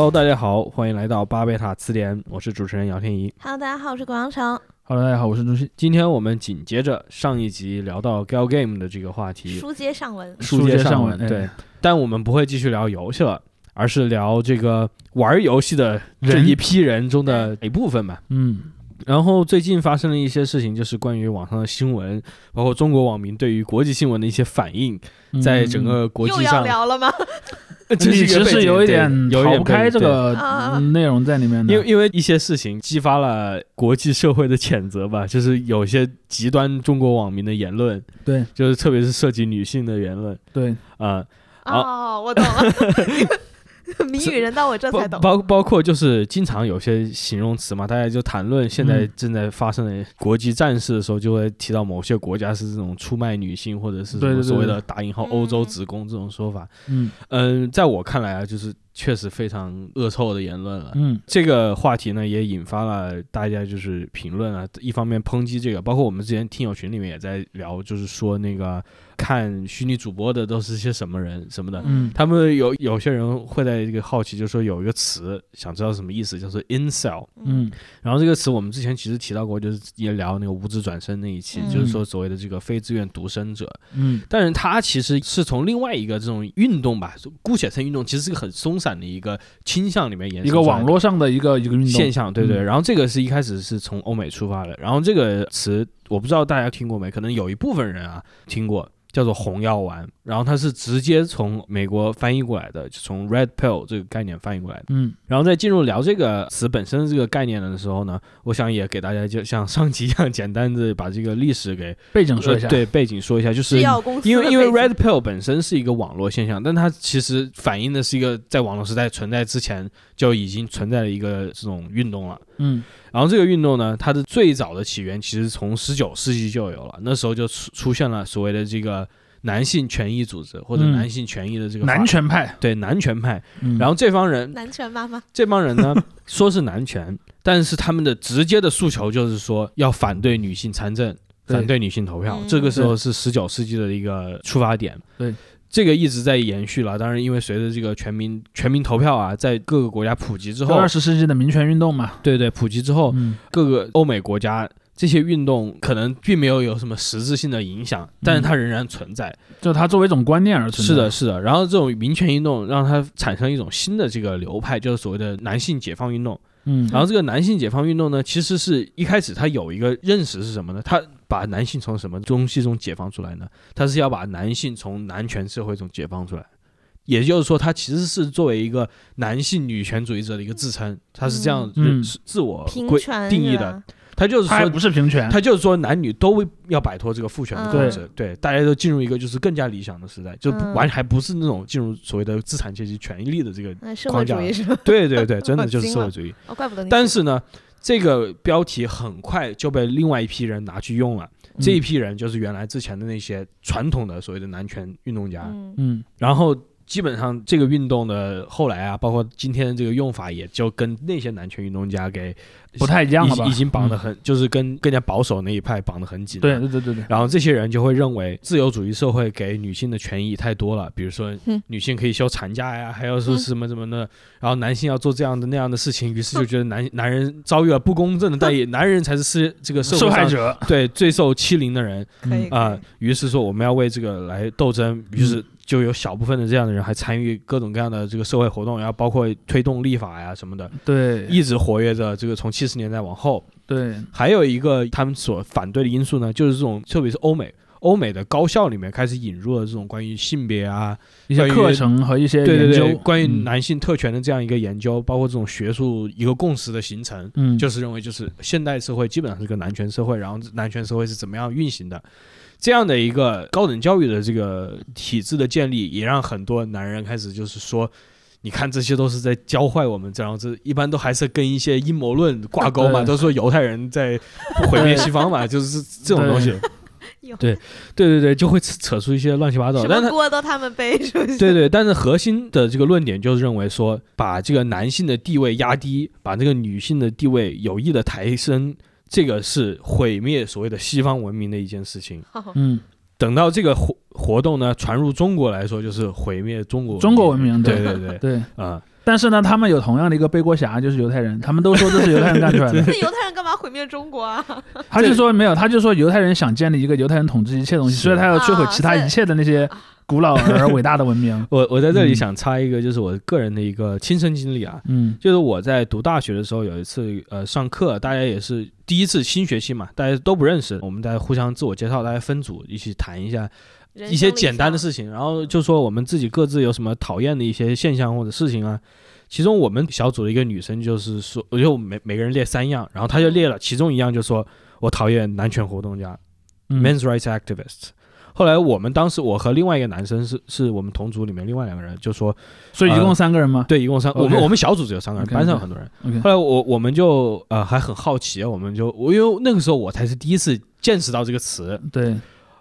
Hello，大家好，欢迎来到巴贝塔词典，我是主持人姚天怡。Hello，大家好，我是广阳城。Hello，大家好，我是朱熹。今天我们紧接着上一集聊到 Gal Game 的这个话题，书接上文，书接上文对哎，但我们不会继续聊游戏了，而是聊这个玩游戏的这一批人中的一部分吧。嗯，然后最近发生了一些事情，就是关于网上的新闻，包括中国网民对于国际新闻的一些反应，嗯在整个国又要际上，聊了吗？其实个背景对有一点有一点逃不开这个内容在里面的，因为因为一些事情激发了国际社会的谴责吧，就是有些极端中国网民的言论，对。就是特别是涉及女性的言论。对，啊、好。哦，我懂了。谜语人到我这包才懂。包包括就是经常有些形容词嘛，大家就谈论现在嗯正在发生的国际战事的时候，就会提到某些国家是这种出卖女性或者是所谓的打引号嗯欧洲子宫这种说法。嗯嗯，在我看来啊，就是确实非常恶臭的言论了。嗯这个话题呢，也引发了大家就是评论啊，一方面抨击这个，包括我们之前听友群里面也在聊，就是说那个看虚拟主播的都是些什么人什么的。嗯他们有有些人会在这个好奇，就说有一个词，想知道什么意思，叫做 incel。嗯然后这个词我们之前其实提到过，就是也聊那个无职转生那一期，嗯就是说所谓的这个非自愿独生者。嗯但是他其实是从另外一个这种运动吧，姑且称运动，其实是个很松散的一个倾向里面延伸一个网络上的一个一个运动现象，对对。嗯然后这个是一开始是从欧美出发的，然后这个词我不知道大家听过没，可能有一部分人啊听过，叫做红药丸，然后它是直接从美国翻译过来的，就从 red pill 这个概念翻译过来的。嗯然后在进入聊这个词本身这个概念的时候呢，我想也给大家就像上集一样，简单的把这个历史给背景说一下，呃对背景说一下，就是因为因为 Red Pill 本身是一个网络现象，但它其实反映的是一个在网络时代存在之前就已经存在的一个这种运动了。嗯然后这个运动呢，它的最早的起源其实从十九世纪就有了，那时候就出出现了所谓的这个男性权益组织或者嗯男性权益的这个法男权派，对男权派。嗯然后这帮人男权妈妈。这帮人呢 说是男权，但是他们的直接的诉求就是说要反对女性参政。对反对女性投票，嗯这个时候是十九世纪的一个出发点。对，这个一直在延续了。当然，因为随着这个全民全民投票啊，在各个国家普及之后二，十世纪的民权运动嘛，对对，普及之后，嗯各个欧美国家这些运动可能并没有有什么实质性的影响，但是它仍然存在。就它作为一种观念而存在，是的，，是的。然后这种民权运动让它产生一种新的这个流派，就是所谓的男性解放运动。嗯，然后这个男性解放运动呢，其实是一开始它有一个认识是什么呢？它把男性从什么东西中解放出来呢？他是要把男性从男权社会中解放出来。也就是说，他其实是作为一个男性女权主义者的一个自称，他是这样嗯认识自我规定义的。他就是说不，是平权，他就是说男女都要摆脱这个父权的嗯控制，对，大家都进入一个就是更加理想的时代，就完还不是那种进入所谓的资产阶级权利的这个，那社会主义是吧？对对对，真的就是社会主义。哦，怪不得。但是呢，这个标题很快就被另外一批人拿去用了。嗯。这一批人就是原来之前的那些传统的所谓的男权运动家，嗯，嗯。然后基本上这个运动的后来啊，包括今天的这个用法，也就跟那些男权运动家给不太一样了吧？已已经绑得嗯。很，就是跟更加保守那一派绑得很紧。对对对对对，然后这些人就会认为自由主义社会给女性的权益太多了，比如说嗯女性可以休产假呀，还有说嗯什么什么的，然后男性要做这样的那样的事情，于是就觉得男男人遭遇了不公正的待遇，男人才是是这个受害者对最受欺凌的人。啊、于是说我们要为这个来斗争，于是就有小部分的这样的人还参与各种各样的这个社会活动，然后包括推动立法呀什么的，对。一直活跃着这个从七十年代往后。对，还有一个他们所反对的因素呢，就是这种特别是欧美。欧美的高校里面开始引入了这种关于性别啊，一些课程和一些对对研究。对，关于嗯。男性特权的这样一个研究，包括这种学术一个共识的形成，嗯，就是认为就是现代社会基本上是个男权社会，然后男权社会是怎么样运行的，这样的一个高等教育的这个体制的建立，也让很多男人开始就是说。你看，这些都是在教坏我们，这样子一般都还是跟一些阴谋论挂钩嘛，都说犹太人在毁灭西方嘛，就是这种东西。对 对对对，就会扯扯出一些乱七八糟的。锅都他们背，出去？对对，但是核心的这个论点就是认为说，把这个男性的地位压低，把这个女性的地位有意的抬升，这个是毁灭所谓的西方文明的一件事情。嗯，等到这个活活动呢传入中国来说，就是毁灭中国中国文明对对对对对。啊、但是呢，他们有同样的一个背锅侠，就是犹太人，他们都说这是犹太人干出来的。那犹太人干嘛毁灭中国啊？他就说没有，他就说犹太人想建立一个犹太人统治一切东西，所以他要摧毁其他啊一切的那些古老而伟大的文明。我我在这里嗯想插一个，就是我个人的一个亲身经历啊，嗯就是我在读大学的时候，有一次呃上课，大家也是第一次新学期嘛，大家都不认识，我们在互相自我介绍，大家分组一起谈一下一些简单的事情，然后就说我们自己各自有什么讨厌的一些现象或者事情啊。其中我们小组的一个女生就是说，我就每每个人列三样，然后她就列了其中一样，就说我讨厌男权活动家、嗯 men's rights activists。后来我们当时我和另外一个男生是是我们同组里面另外两个人就说，所以一共三个人吗？对，一共三，我们我们小组只有三个人班上很多人。后来我我们就呃还很好奇，我们就我因为那个时候我才是第一次见识到这个词对，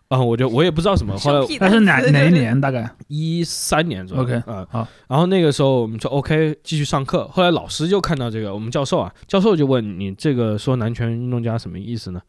啊、我就我也不知道什么。后来那是哪哪一？年？大概一三年左右 OK，啊、好然后那个时候我们说 OK 继续上课，后来老师就看到这个，我们教授啊，教授就问你这个说男权运动家什么意思呢？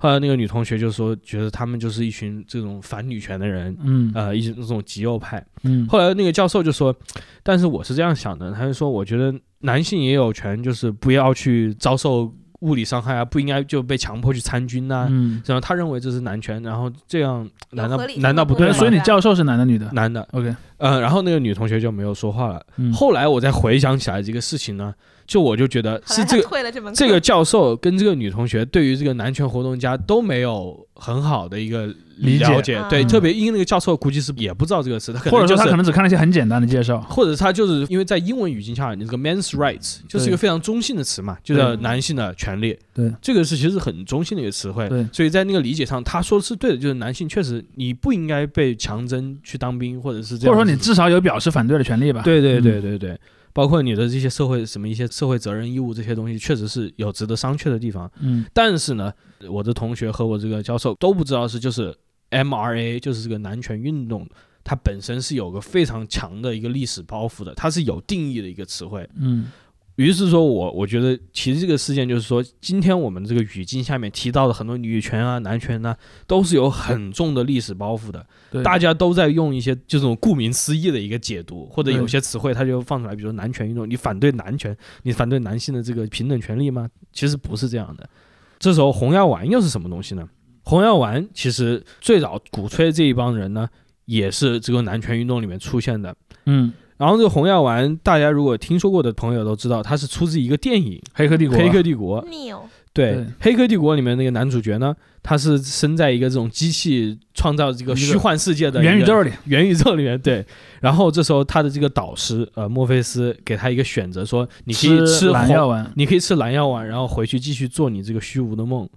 后来那个女同学就说觉得他们就是一群这种反女权的人，嗯呃，一群这种极右派。嗯后来那个教授就说，但是我是这样想的，他就说我觉得男性也有权，就是不要去遭受物理伤害啊，不应该就被强迫去参军呐、嗯，然后他认为这是男权，然后这样难道难道不对？所以你教授是男的女的男的，？OK，呃，然后那个女同学就没有说话了。嗯，后来我再回想起来这个事情呢，就我就觉得是这个这这个教授跟这个女同学对于这个男权活动家都没有很好的一个理解了解，对，嗯特别因为那个教授估计是也不知道这个词，他可能就是或者说他可能只看了一些很简单的介绍。或者他就是因为在英文语境下，你这个 men's rights 就是一个非常中性的词嘛，就是男性的权利。对，这个是其实是很中性的一个词汇。对所以在那个理解上，他说的是对的，就是男性确实你不应该被强征去当兵，或者是这样。或者说你至少有表示反对的权利吧？对对对嗯对对，包括你的这些社会什么一些社会责任义务这些东西，确实是有值得商榷的地方。嗯但是呢，我的同学和我这个教授都不知道是就是 MRA，就是这个男权运动，它本身是有个非常强的一个历史包袱的，它是有定义的一个词汇。嗯于是说我我觉得其实这个事件就是说，今天我们这个语境下面提到的很多女权啊、男权啊，都是有很重的历史包袱的。对，大家都在用一些就这种顾名思义的一个解读，或者有些词汇它就放出来，比如说男权运动，你反对男权，你反对男性的这个平等权利吗？其实不是这样的。这时候红药丸又是什么东西呢？红药丸其实最早鼓吹这一帮人呢，也是这个男权运动里面出现的。嗯，然后这个红药丸，大家如果听说过的朋友都知道，它是出自一个电影《黑客帝国，黑客帝国》。对《黑客帝国》里面那个男主角呢，他是生在一个这种机器创造这个虚幻世界的元宇宙里，元宇宙里面，对。然后这时候他的这个导师呃墨菲斯给他一个选择，说你可以吃蓝药丸，你可以吃蓝药丸，然后回去继续做你这个虚无的梦，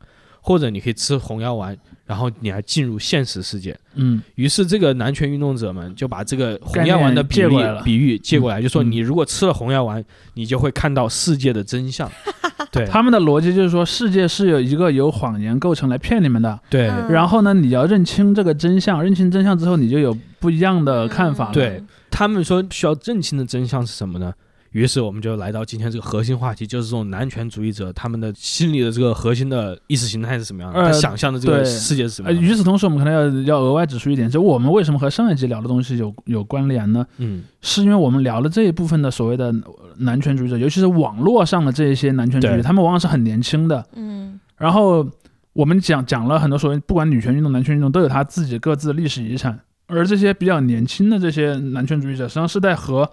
或者你可以吃红药丸，然后你还进入现实世界。嗯于是这个男权运动者们就把这个红药丸的比例概念借过来了比喻借过来，就说嗯你如果吃了红药丸，你就会看到世界的真相。对他们的逻辑就是说，世界是有一个由谎言构成来骗你们的。对嗯然后呢，你要认清这个真相，认清真相之后，你就有不一样的看法了。对他们说需要认清的真相是什么呢？于是我们就来到今天这个核心话题，就是这种男权主义者他们的心理的这个核心的意识形态是什么样的，呃他想象的这个世界是什么呃，样的。与此同时，我们可能要要额外指出一点，就我们为什么和上一集聊的东西有有关联呢？嗯，是因为我们聊了这一部分的所谓的男权主义者，尤其是网络上的这一些男权主义者，他们往往是很年轻的。嗯然后我们讲讲了很多所谓不管女权运动、男权运动都有他自己各自的历史遗产，而这些比较年轻的这些男权主义者，实际上是在和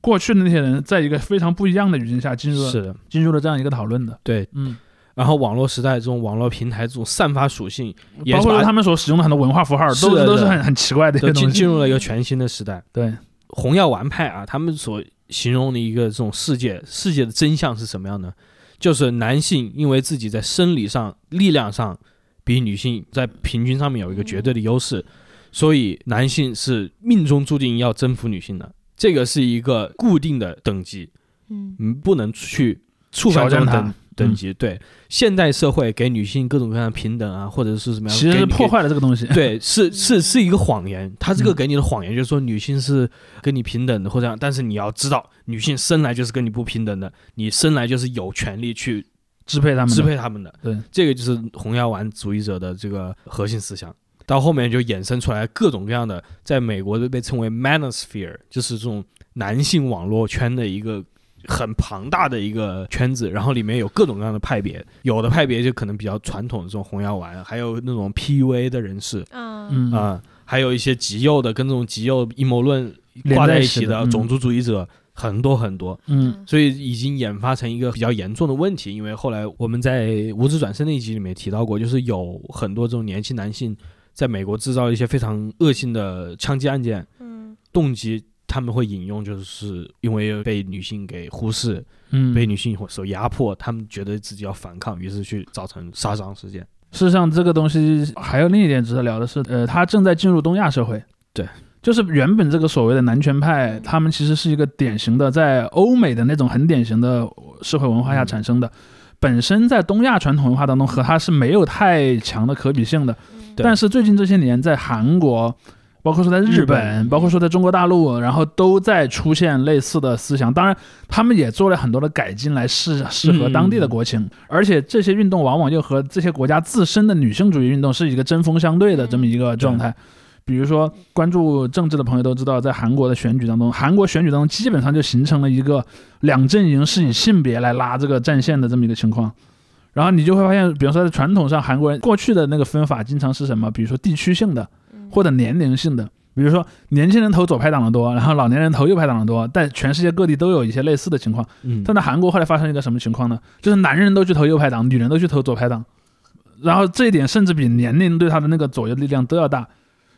过去的那些人在一个非常不一样的语境下进入了是的，进入了这样一个讨论的。对。嗯，然后网络时代这种网络平台这种散发属性，也包括他们所使用的很多文化符号，是的都是都是很很奇怪的一都些东西。进进入了一个全新的时代。对，红药丸派啊，他们所形容的一个这种世界，世界的真相是什么样呢？就是男性因为自己在生理上、力量上比女性在平均上面有一个绝对的优势，所以男性是命中注定要征服女性的。这个是一个固定的等级，嗯嗯，不能去触犯这种等等级。对，现代社会给女性各种各样的平等啊，或者是什么样，其实是破坏了这个东西。对，是是是一个谎言。他这个嗯给你的谎言就是说女性是跟你平等的，或者这样。但是你要知道，女性生来就是跟你不平等的，你生来就是有权利去支配他们，支配他们的。对，这个就是红药丸主义者的这个核心思想。到后面就衍生出来各种各样的，在美国都被称为 manosphere，就是这种男性网络圈的一个很庞大的一个圈子，然后里面有各种各样的派别，有的派别就可能比较传统的这种红药丸，还有那种 PUA 的人士嗯。嗯。啊、还有一些极右的跟这种极右阴谋论挂在一起的种族主义者，很多很多。嗯。所以已经演发成一个比较严重的问题，因为后来我们在《无职转生》那一集里面提到过，就是有很多这种年轻男性在美国制造一些非常恶性的枪击案件，嗯动机他们会引用，就是因为被女性给忽视，嗯，被女性所压迫，他们觉得自己要反抗，于是去造成杀伤事件。事实上，这个东西还有另一点值得聊的是，呃，它正在进入东亚社会。对，就是原本这个所谓的男权派，他们其实是一个典型的在欧美的那种很典型的社会文化下产生的，本身在东亚传统文化当中和它是没有太强的可比性的。但是最近这些年，在韩国，包括说在日日本，本包括说在中国大陆，然后都在出现类似的思想。当然，他们也做了很多的改进来适适合当地的国情，而且这些运动往往又和这些国家自身的女性主义运动是一个针锋相对的这么一个状态。比如说，关注政治的朋友都知道，在韩国的选举当中，韩国选举当中基本上就形成了一个两阵营是以性别来拉这个战线的这么一个情况。然后你就会发现，比方说在传统上，韩国人过去的那个分法经常是什么？比如说地区性的嗯或者年龄性的，比如说年轻人投左派党的多，然后老年人投右派党的多，在全世界各地都有一些类似的情况。嗯但在韩国后来发生一个什么情况呢？就是男人都去投右派党，女人都去投左派党，然后这一点甚至比年龄对他的那个左右力量都要大，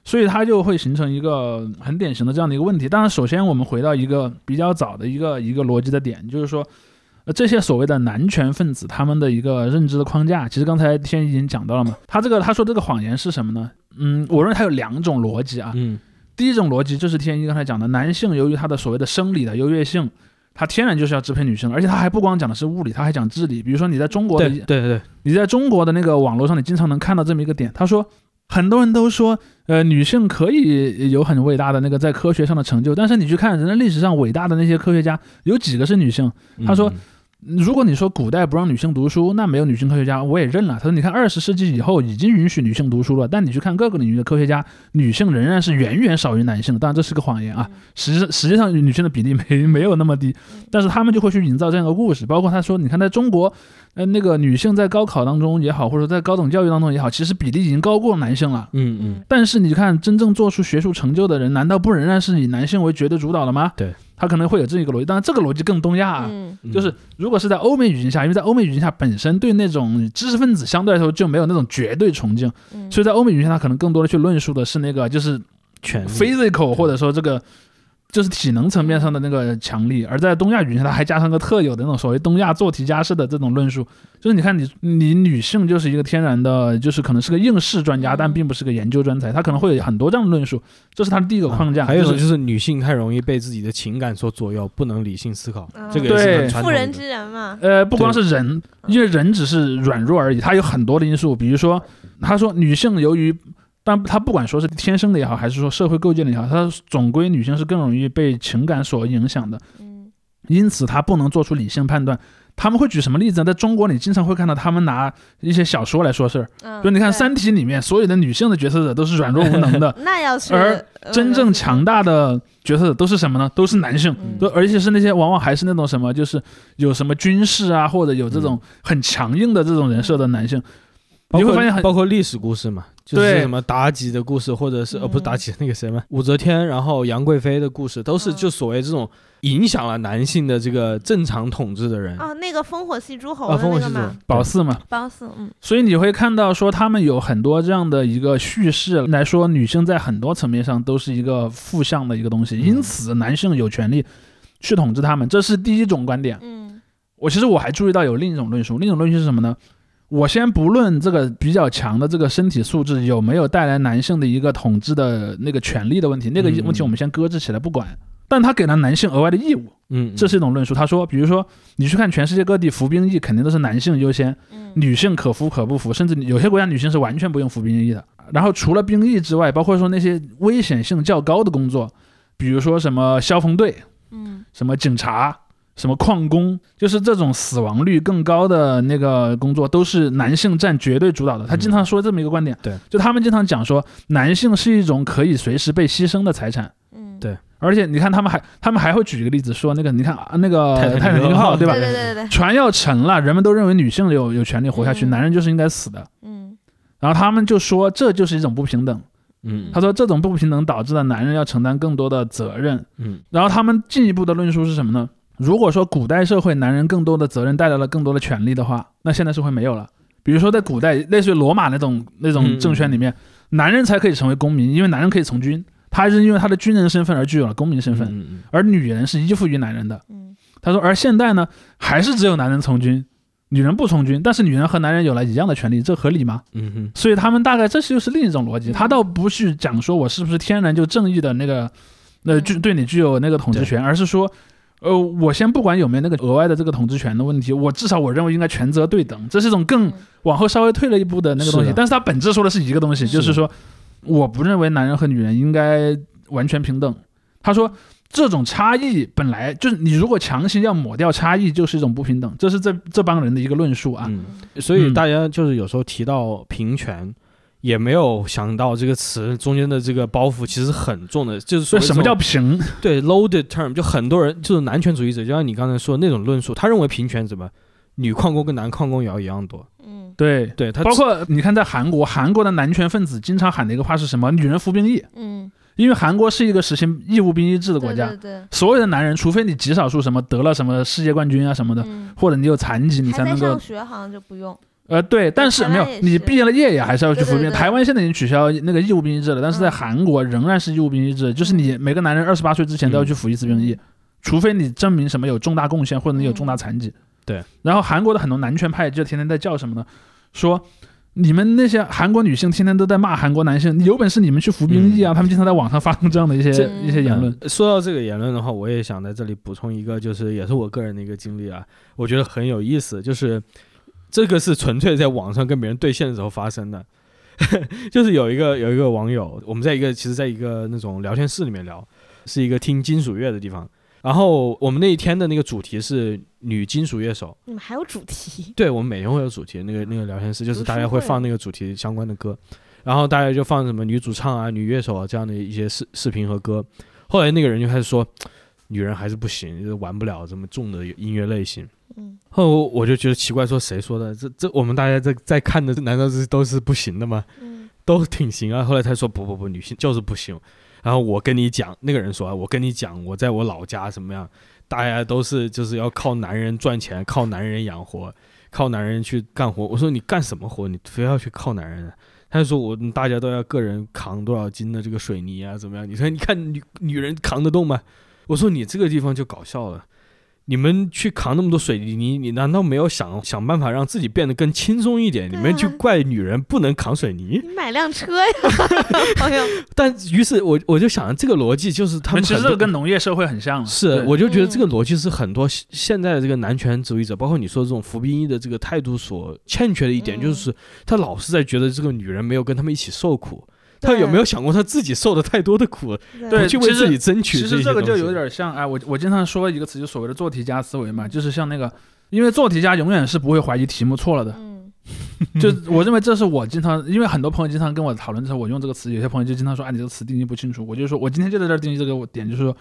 所以他就会形成一个很典型的这样的一个问题。当然，首先我们回到一个比较早的一个一个逻辑的点，就是说。呃，这些所谓的男权分子，他们的一个认知的框架，其实刚才天已经讲到了嘛。他这个他说这个谎言是什么呢？嗯，我认为他有两种逻辑啊。嗯第一种逻辑就是天一刚才讲的，男性由于他的所谓的生理的优越性，他天然就是要支配女性，而且他还不光讲的是物理，他还讲智力。比如说你在中国的对对对，你在中国的那个网络上，你经常能看到这么一个点，他说很多人都说，呃，女性可以有很伟大的那个在科学上的成就，但是你去看人类历史上伟大的那些科学家，有几个是女性？他说如果你说古代不让女性读书，那没有女性科学家，我也认了。他说，你看二十世纪以后已经允许女性读书了，但你去看各个领域的科学家，女性仍然是远远少于男性的。当然这是个谎言啊，实际实际上女性的比例没没有那么低嗯，但是他们就会去营造这样一个故事。包括他说，你看在中国，呃，那个女性在高考当中也好，或者在高等教育当中也好，其实比例已经高过男性了。嗯嗯但是你看，真正做出学术成就的人，难道不仍然是以男性为绝对主导的吗？对，他可能会有这一个逻辑，当然这个逻辑更东亚啊。就是如果是在欧美语境下，因为在欧美语境下本身对那种知识分子相对来说就没有那种绝对崇敬，嗯。所以在欧美语境下，他可能更多的去论述的是那个就是全 physical 或者说这个就是体能层面上的那个强力，而在东亚语境下，它还加上个特有的那种所谓东亚做题家式的这种论述，就是你看你你女性就是一个天然的，就是可能是个应试专家，嗯但并不是个研究专才，她可能会有很多这样的论述，这是她的第一个框架。啊还有一种就就是是女性太容易被自己的情感所左右，不能理性思考，嗯这个也是对很传统的妇人之仁嘛，呃，不光是人，因为人只是软弱而已，它有很多的因素，比如说他说女性由于。但他不管说是天生的也好，还是说社会构建的也好，他总归女性是更容易被情感所影响的。嗯因此他不能做出理性判断。他们会举什么例子呢？在中国，你经常会看到他们拿一些小说来说事儿，嗯，就你看《三体》里面所有的女性的角色者都是软弱无能的，那要是而呃真正强大的角色者都是什么呢？都是男性。而且是那些往往还是那种什么，就是有什么军事啊，或者有这种很强硬的这种人设的男性，你会发现很包括历史故事嘛，就是什么妲己的故事，或者是呃不是嗯妲己那个谁嘛，武则天，然后杨贵妃的故事，都是嗯就所谓这种影响了男性的这个正常统治的人。哦，那个烽火戏诸侯烽火戏诸侯那个嘛，，宝四嘛。褒姒，嗯所以你会看到说，他们有很多这样的一个叙事来说，女性在很多层面上都是一个负向的一个东西，嗯因此男性有权利去统治他们，这是第一种观点。嗯我其实我还注意到有另一种论述，另一种论述是什么呢？我先不论这个比较强的这个身体素质有没有带来男性的一个统治的那个权利的问题，那个问题我们先搁置起来不管。但他给了男性额外的义务，嗯，这是一种论述。他说，比如说你去看全世界各地服兵役，肯定都是男性优先，嗯女性可服可不服，甚至有些国家女性是完全不用服兵役的。然后除了兵役之外，包括说那些危险性较高的工作，比如说什么消防队、嗯什么警察、什么矿工，就是这种死亡率更高的那个工作，都是男性占绝对主导的。他经常说这么一个观点，对，就他们经常讲说，男性是一种可以随时被牺牲的财产，嗯对而且你看他们还他们还会举一个例子说那个你看啊那个泰坦尼克号对吧对？对对对对，船要沉了，人们都认为女性有有权利活下去，嗯男人就是应该死的。嗯然后他们就说这就是一种不平等。嗯，他说这种不平等导致了男人要承担更多的责任。嗯然后他们进一步的论述是什么呢？如果说古代社会男人更多的责任带来了更多的权利的话，那现代社会没有了。比如说在古代，类似于罗马那种那种政权里面，男人才可以成为公民，因为男人可以从军，他是因为他的军人身份而具有了公民身份，而女人是依附于男人的。嗯。他说，而现代呢，还是只有男人从军，女人不从军，但是女人和男人有了一样的权利，这合理吗？嗯哼，所以他们大概这就是另一种逻辑，嗯。他倒不是讲说我是不是天然就正义的那个，呃，具对你具有那个统治权，而是说，呃，我先不管有没有那个额外的这个统治权的问题，我至少我认为应该权责对等，这是一种更嗯往后稍微退了一步的那个东西是，但是它本质说的是一个东西，是就是说，我不认为男人和女人应该完全平等。他说。这种差异本来就是你如果强行要抹掉差异，就是一种不平等，这是这这帮人的一个论述啊。嗯，所以嗯大家就是有时候提到平权。也没有想到这个词中间的这个包袱其实很重的，就是说什么叫平？对 loaded term，就很多人就是男权主义者，就像你刚才说的那种论述，他认为平权怎么女矿工跟男矿工也要一样多，嗯。对，对他包括你看，在韩国，韩国的男权分子经常喊的一个话是什么？女人服兵役，嗯，因为韩国是一个实行义务兵役制的国家，对对对，所有的男人，除非你极少数什么得了什么世界冠军啊什么的，嗯，或者你有残疾，你才还在能够上学好像就不用，呃对，但是没有你毕业了业也还是要去服兵役。台湾现在已经取消那个义务兵役制了，但是在嗯韩国仍然是义务兵役制，就是你每个男人二十八岁之前都要去服一次兵役。嗯除非你证明什么有重大贡献，或者你有重大残疾。对。然后韩国的很多男权派就天天在叫什么呢？说你们那些韩国女性天天都在骂韩国男性，有本事你们去服兵役啊！他们经常在网上发动这样的一些这一些言论。呃说到这个言论的话，我也想在这里补充一个，就是也是我个人的一个经历啊，我觉得很有意思，就是这个是纯粹在网上跟别人对线的时候发生的，就是有一个有一个网友，我们在一个其实在一个那种聊天室里面聊，是一个听金属乐的地方，然后我们那一天的那个主题是女金属乐手，你们还有主题，对，我们每天会有主题，那个那个聊天室就是大家会放那个主题相关的歌，然后大家就放什么女主唱啊、女乐手啊这样的一些视视频和歌。后来那个人就开始说，女人还是不行，就是玩不了这么重的音乐类型。嗯后我就觉得奇怪，说谁说的？这这我们大家在在看的，难道是都是不行的吗？嗯都挺行啊。后来他说不不不，女性就是不行。然后我跟你讲，那个人说啊，我跟你讲，我在我老家怎么样，大家都是就是要靠男人赚钱，靠男人养活，靠男人去干活。我说你干什么活？你非要去靠男人啊？他就说我大家都要个人扛多少斤的这个水泥啊，怎么样？你说你看女女人扛得动吗？我说你这个地方就搞笑了。你们去扛那么多水泥，你你难道没有想想办法让自己变得更轻松一点？你们就怪女人不能扛水泥？你买辆车呀，朋友，但于是我我就想，这个逻辑就是他们其实跟农业社会很像了。是，我就觉得嗯这个逻辑是很多现现在的这个男权主义者，包括你说这种服兵役的这个态度所欠缺的一点，嗯就是他老是在觉得这个女人没有跟他们一起受苦。他有没有想过他自己受的太多的苦，对去为自己争取其这些实这个就有点像，哎，我我经常说一个词，就所谓的做题家思维嘛，就是像那个，因为做题家永远是不会怀疑题目错了的。嗯 就我认为这是我经常，因为很多朋友经常跟我讨论的时候，我用这个词，有些朋友就经常说，哎，你这个词定义不清楚。我就说，我今天就在这儿定义这个点，就是说，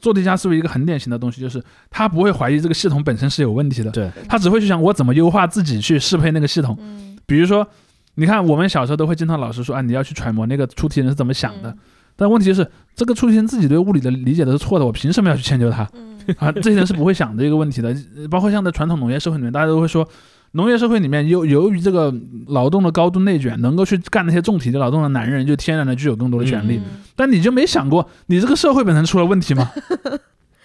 做题家思维一个很典型的东西，就是他不会怀疑这个系统本身是有问题的，对，他只会去想我怎么优化自己去适配那个系统。嗯比如说，你看我们小时候都会经常老师说啊，你要去揣摩那个出题人是怎么想的。嗯但问题是，这个出题人自己对物理的理解都是错的，我凭什么要去迁就他嗯 啊？这些人是不会想这个问题的。呃包括像在传统农业社会里面，大家都会说，农业社会里面由由于这个劳动的高度内卷，能够去干那些重体力劳动的男人，就天然的具有更多的权利。嗯但你就没想过，你这个社会本身出了问题吗？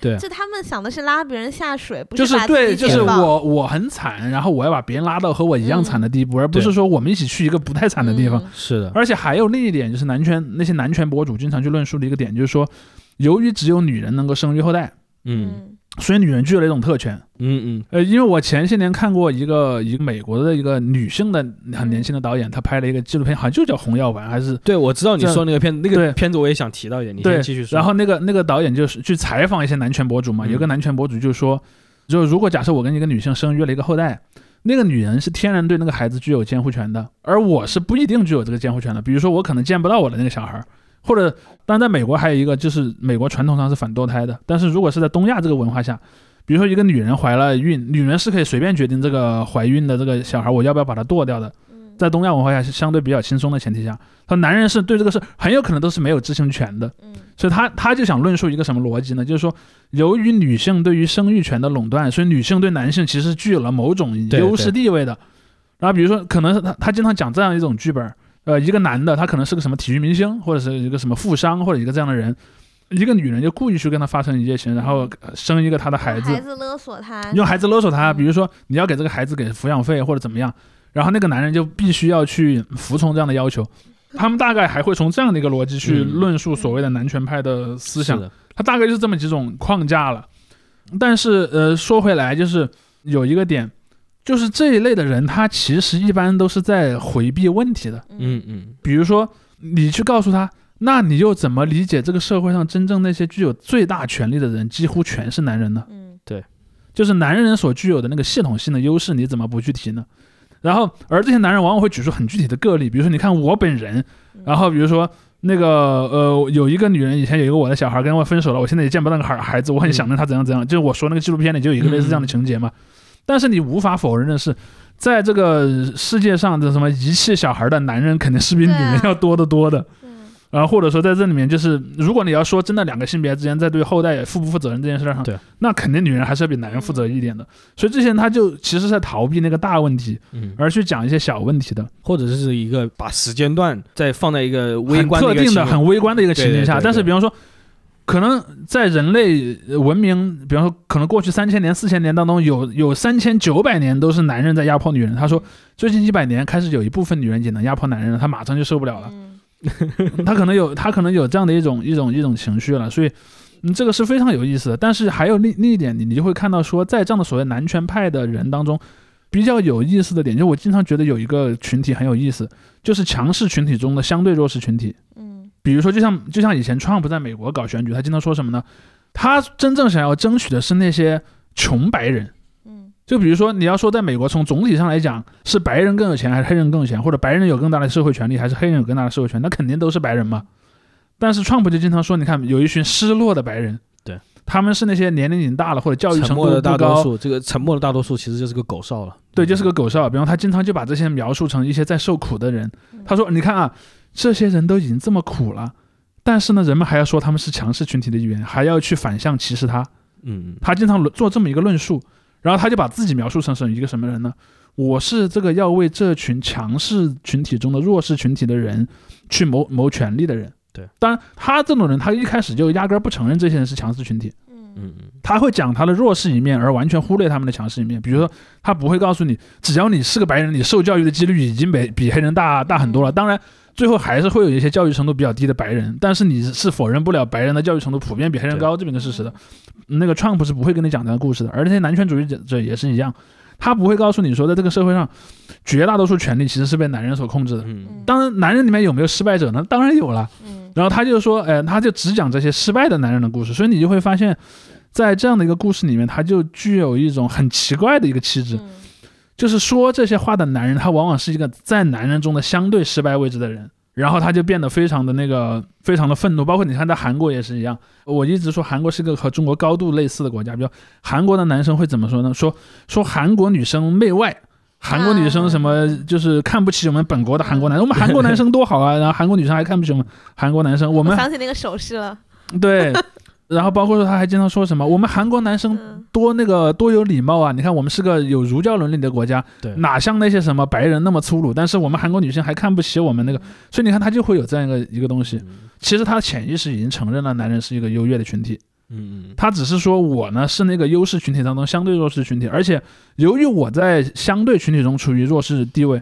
对。就他们想的是拉别人下水，不就是把自对，就是我我很惨，然后我要把别人拉到和我一样惨的地步，而不是说我们一起去一个不太惨的地方。嗯。是的，而且还有另一点，就是男权那些男权博主经常去论述的一个点，就是说，由于只有女人能够生育后代，嗯。嗯所以女人具有了一种特权。嗯嗯呃，因为我前些年看过一个一个美国的一个女性的很年轻的导演，她拍了一个纪录片，好像就叫《红药丸》，还是对，我知道你这说那个片，那个片子我也想提到一点，你先继续说。然后那个那个导演就是去采访一些男权博主嘛，嗯有个男权博主就说，就如果假设我跟一个女性生育了一个后代，那个女人是天然对那个孩子具有监护权的，而我是不一定具有这个监护权的。比如说我可能见不到我的那个小孩儿，或者当然在美国还有一个就是美国传统上是反堕胎的，但是如果是在东亚这个文化下，比如说一个女人怀了孕，女人是可以随便决定这个怀孕的这个小孩我要不要把它剁掉的，嗯在东亚文化下是相对比较轻松的前提下，他男人是对这个事很有可能都是没有知情权的，嗯所以他他就想论述一个什么逻辑呢？就是说，由于女性对于生育权的垄断，所以女性对男性其实具有了某种优势地位的。然后比如说，可能是他他经常讲这样一种剧本，呃，一个男的他可能是个什么体育明星，或者是一个什么富商，或者一个这样的人，一个女人就故意去跟他发生一夜情，然后呃生一个他的孩子孩，子勒索他，用孩子勒索他，嗯比如说你要给这个孩子给抚养费或者怎么样，然后那个男人就必须要去服从这样的要求。他们大概还会从这样的一个逻辑去嗯论述所谓的男权派的思想是，的，它大概就是这么几种框架了。但是呃，说回来，就是有一个点，就是这一类的人，他其实一般都是在回避问题的。嗯嗯比如说，你去告诉他，那你又怎么理解这个社会上真正那些具有最大权力的人，几乎全是男人呢？嗯对就是男人所具有的那个系统性的优势，你怎么不去提呢？然后，而这些男人往往会举出很具体的个例，比如说，你看我本人，嗯然后比如说那个呃，有一个女人以前有一个我的小孩跟我分手了，我现在也见不到那个孩孩子，我很想念他怎样怎样。就是我说那个纪录片里就有一个类似这样的情节嘛。但是你无法否认的是，在这个世界上的什么遗弃小孩的男人肯定是比女人要多得多的。对然后或者说在这里面，就是如果你要说真的两个性别之间在对后代负不负责任这件事上，对，那肯定女人还是要比男人负责一点的。所以这些人他就其实是在逃避那个大问题，嗯，而去讲一些小问题的，或者是一个把时间段再放在一个微很观特定的、很微观的一个情境下。但是比方说，可能在人类呃文明，比方说可能过去三千年、四千年当中，有有三千九百年都是男人在压迫女人。他说，最近一百年开始有一部分女人也能压迫男人了，他马上就受不了了。嗯 他可能有他可能有这样的一种一种一种情绪了，所以嗯，这个是非常有意思的。但是还有另另一点，你你就会看到说，在这样的所谓男权派的人当中，比较有意思的点，就我经常觉得有一个群体很有意思，就是强势群体中的相对弱势群体。嗯比如说，就像就像以前川普在美国搞选举，他经常说什么呢？他真正想要争取的是那些穷白人。嗯就比如说，你要说在美国，从总体上来讲，是白人更有钱还是黑人更有钱，或者白人有更大的社会权利还是黑人有更大的社会权利，那肯定都是白人嘛。但是川普就经常说，你看有一群失落的白人，对，他们是那些年龄已经大了或者教育程度的度不高，大多数，这个沉默的大多数其实就是个狗哨了。对，就是个狗哨。比方他经常就把这些描述成一些在受苦的人。他说：“你看啊，这些人都已经这么苦了，但是呢，人们还要说他们是强势群体的一员，还要去反向歧视他。嗯，嗯，他经常做这么一个论述，然后他就把自己描述成是一个什么人呢？我是这个要为这群强势群体中的弱势群体的人去谋谋权利的人。对，当然他这种人，他一开始就压根儿不承认这些人是强势群体，嗯嗯嗯他会讲他的弱势一面，而完全忽略他们的强势一面。比如说，他不会告诉你，只要你是个白人，你受教育的几率已经比比黑人大大很多了。嗯当然，最后还是会有一些教育程度比较低的白人，但是你是否认不了白人的教育程度普遍比黑人高，这边的事实的。那个 Trump 是不会跟你讲这样的故事的，而那些男权主义者也是一样，他不会告诉你说，在这个社会上，绝大多数权利其实是被男人所控制的。当然，男人里面有没有失败者呢？当然有了。嗯然后他就说，呃，他就只讲这些失败的男人的故事，所以你就会发现，在这样的一个故事里面，他就具有一种很奇怪的一个气质，嗯就是说这些话的男人，他往往是一个在男人中的相对失败位置的人，然后他就变得非常的那个，非常的愤怒。包括你看，在韩国也是一样，我一直说韩国是个和中国高度类似的国家，比如韩国的男生会怎么说呢？说说韩国女生媚外。韩国女生什么就是看不起我们本国的韩国男生，我们韩国男生多好啊，然后韩国女生还看不起我们韩国男生，我我们想起那个手势了，对，然后包括说他还经常说什么，我们韩国男生嗯多那个多有礼貌啊！你看我们是个有儒教伦理的国家，对哪像那些什么白人那么粗鲁？但是我们韩国女性还看不起我们那个，所以你看他就会有这样一个一个东西。嗯其实他潜意识已经承认了男人是一个优越的群体，嗯嗯他只是说我呢是那个优势群体当中相对弱势群体，而且由于我在相对群体中处于弱势地位，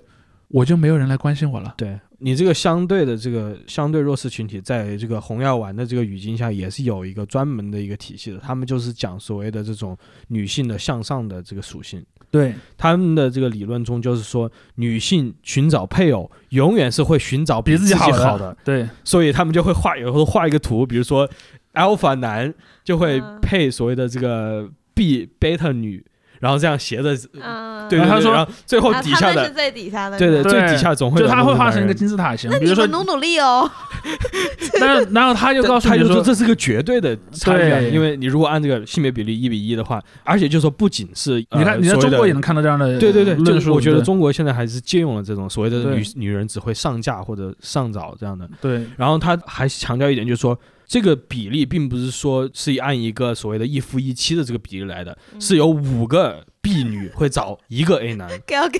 我就没有人来关心我了。对你这个相对的这个相对弱势群体，在这个红药丸的这个语境下，也是有一个专门的一个体系的。他们就是讲所谓的这种女性的向上的这个属性。对，他们的这个理论中就是说，女性寻找配偶永远是会寻找比自己好的好的，对，所以他们就会画，有时候画一个图，比如说 alpha 男就会嗯配所谓的这个 b beta 女。然后这样斜着，嗯，对对对，然后他说然后最后啊底下的他们是，最底下的，对对，最底下总会就他会画成一个金字塔形，那比如说，努努力哦。但是然后他就告诉他就说说，这是个绝对的差别啊，因为你如果按这个性别比例一比一的话，而且就说不仅是你看你在中国也能看到这样的对对对，就是我觉得中国现在还是借用了这种所谓的女女人只会上架或者上早这样的。对。然后他还强调一点，就是说这个比例并不是说是按一个所谓的一夫一妻的这个比例来的，嗯。是有五个 B 女会找一个 A 男。给要给，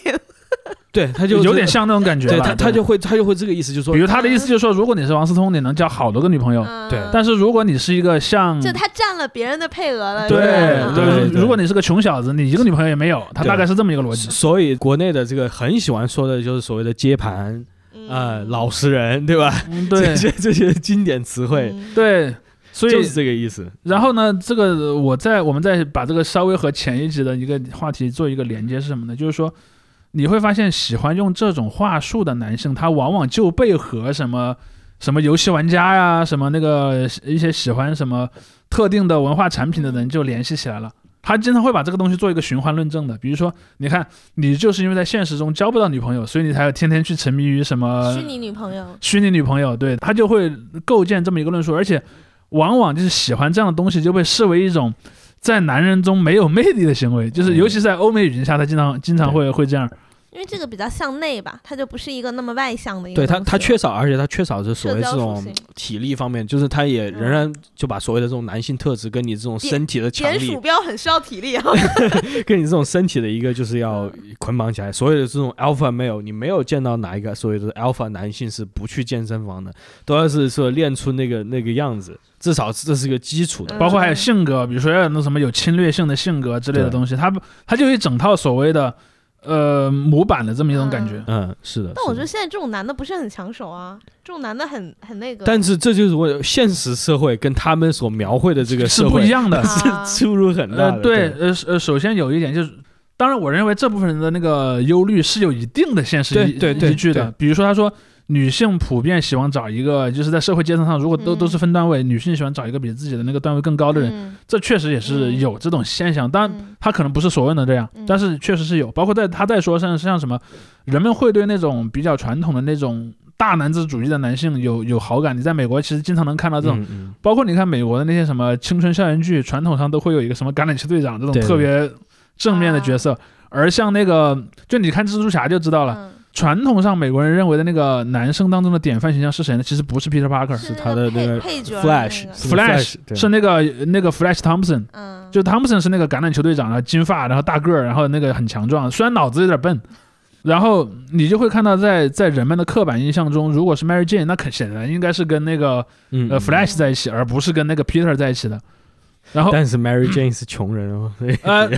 对，他就有点。像那种感觉，对他，他就会他就会这个意思，就是说比如他的意思就是说，如果你是王思聪，你能交好多个女朋友，嗯。对。但是如果你是一个像就他占了别人的配额了，对对如果你是个穷小子，你一个女朋友也没有，他大概是这么一个逻辑。所以国内的这个很喜欢说的就是所谓的接盘，嗯呃，老实人，对吧？嗯，对这些这些经典词汇嗯对，所以就是这个意思。然后呢，这个我再我们再把这个稍微和前一集的一个话题做一个连接是什么呢？就是说，你会发现喜欢用这种话术的男性，他往往就被和什么什么游戏玩家呀，什么那个一些喜欢什么特定的文化产品的人就联系起来了。他经常会把这个东西做一个循环论证的，比如说，你看，你就是因为在现实中交不到女朋友，所以你才天天去沉迷于什么虚拟女朋友，虚拟女朋友，对他就会构建这么一个论述，而且往往就是喜欢这样的东西就被视为一种在男人中没有魅力的行为，就是嗯尤其是在欧美语境下，他经常经常会会这样。因为这个比较向内吧，他就不是一个那么外向的一个对他，他缺少，而且他缺少是所谓这种体力方面，就是他也仍然就把所谓的这种男性特质跟你这种身体的强力点鼠，标很需要体力啊。跟你这种身体的一个就是要捆绑起来。所有的这种 alpha male，你没有见到哪一个所谓的 alpha 男性是不去健身房的，都要是说练出那个那个样子，至少这是个基础的。嗯包括还有性格，比如说要有那什么有侵略性的性格之类的东西，他他就一整套所谓的呃模板的这么一种感觉。嗯，是的。但我觉得现在这种男的不是很抢手啊，这种男的很很那个。但是这就是我现实社会跟他们所描绘的这个是不一样的，啊是出入很大的。呃，对，呃呃，首先有一点就是，当然，我认为这部分人的那个忧虑是有一定的现实依依据的。比如说，他说女性普遍喜欢找一个，就是在社会阶层上，如果都、嗯都是分段位，女性喜欢找一个比自己的那个段位更高的人，嗯这确实也是嗯有这种现象。当然，嗯他可能不是所谓的这样，嗯但是确实是有。包括在他在说像像什么，人们会对那种比较传统的那种大男子主义的男性有有好感。你在美国其实经常能看到这种。嗯嗯包括你看美国的那些什么青春校园剧，传统上都会有一个什么橄榄球队长这种特别正面的角色，而像那个，就你看蜘蛛侠就知道了，嗯传统上美国人认为的那个男生当中的典范形象是谁呢？其实不是 Peter Parker，是他的那个 Flash，Flash 是那个那个 Flash Thompson，嗯，就 Thompson 是那个橄榄球队长，然后金发，然后大个儿，然后那个很强壮，虽然脑子有点笨。然后你就会看到在，在人们的刻板印象中，如果是 Mary Jane，那肯显然应该是跟那个嗯呃 Flash 在一起，而不是跟那个 Peter 在一起的。然后但是 Mary Jane 是穷人哦，所以。呃，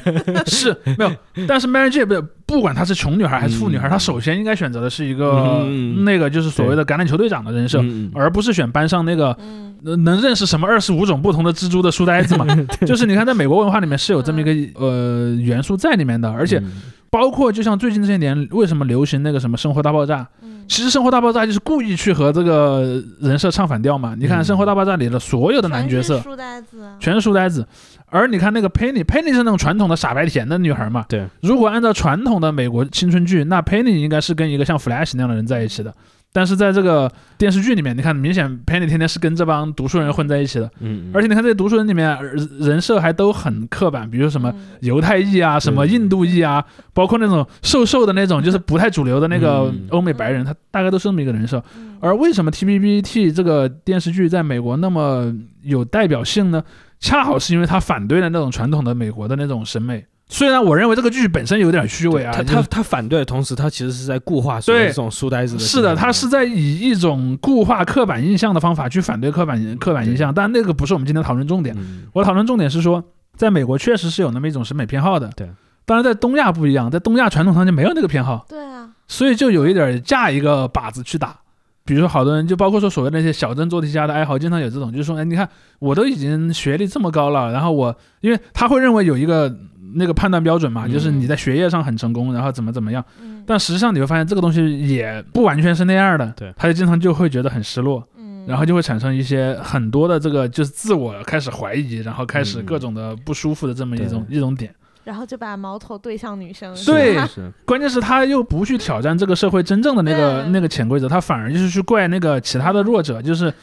是没有，但是 Mary Jane 不不管她是穷女孩还是富女孩，嗯。她首先应该选择的是一个、嗯。那个就是所谓的橄榄球队长的人设，而不是选班上那个能认识什么二十五种不同的蜘蛛的书呆子嘛。就是你看，在美国文化里面是有这么一个呃元素在里面的，而且嗯。包括就像最近这些年为什么流行那个什么《生活大爆炸》，嗯其实《生活大爆炸》就是故意去和这个人设唱反调嘛。你看《嗯生活大爆炸》里的所有的男角色全是书呆子啊，全是书呆子，而你看那个 Penny，Penny 是那种传统的傻白甜的女孩嘛。对，如果按照传统的美国青春剧，那 Penny 应该是跟一个像 Flash 那样的人在一起的。但是在这个电视剧里面，你看明显 Penny 天天是跟这帮读书人混在一起的，嗯，而且你看这些读书人里面呃人设还都很刻板，比如什么嗯犹太裔啊，什么印度裔啊，包括那种瘦瘦的那种，就是 不太主流的那个嗯欧美白人，他大概都是这么一个人设。嗯而为什么 TBBT 这个电视剧在美国那么有代表性呢？恰好是因为他反对了那种传统的美国的那种审美。虽然我认为这个剧本身有点虚伪啊，他他他反对的同时，他其实是在固化所有对这种书呆子的。是的，他是在以一种固化刻板印象的方法去反对刻板刻板印象，但那个不是我们今天讨论重点。嗯我讨论重点是说，在美国确实是有那么一种审美偏好的。对，当然在东亚不一样，在东亚传统上就没有那个偏好，对啊，所以就有一点架一个靶子去打。比如说，好多人就包括说所谓那些小镇做题家的爱好，经常有这种，就是说，哎，你看我都已经学历这么高了，然后我因为他会认为有一个那个判断标准嘛，嗯。就是你在学业上很成功，然后怎么怎么样。嗯。但实际上你会发现这个东西也不完全是那样的，对。他就经常就会觉得很失落，嗯，然后就会产生一些很多的这个就是自我开始怀疑，然后开始嗯。各种的不舒服的这么一种、一种点。然后就把矛头对向女生。是对是关键是他又不去挑战这个社会真正的那个那个潜规则，他反而就是去怪那个其他的弱者，就是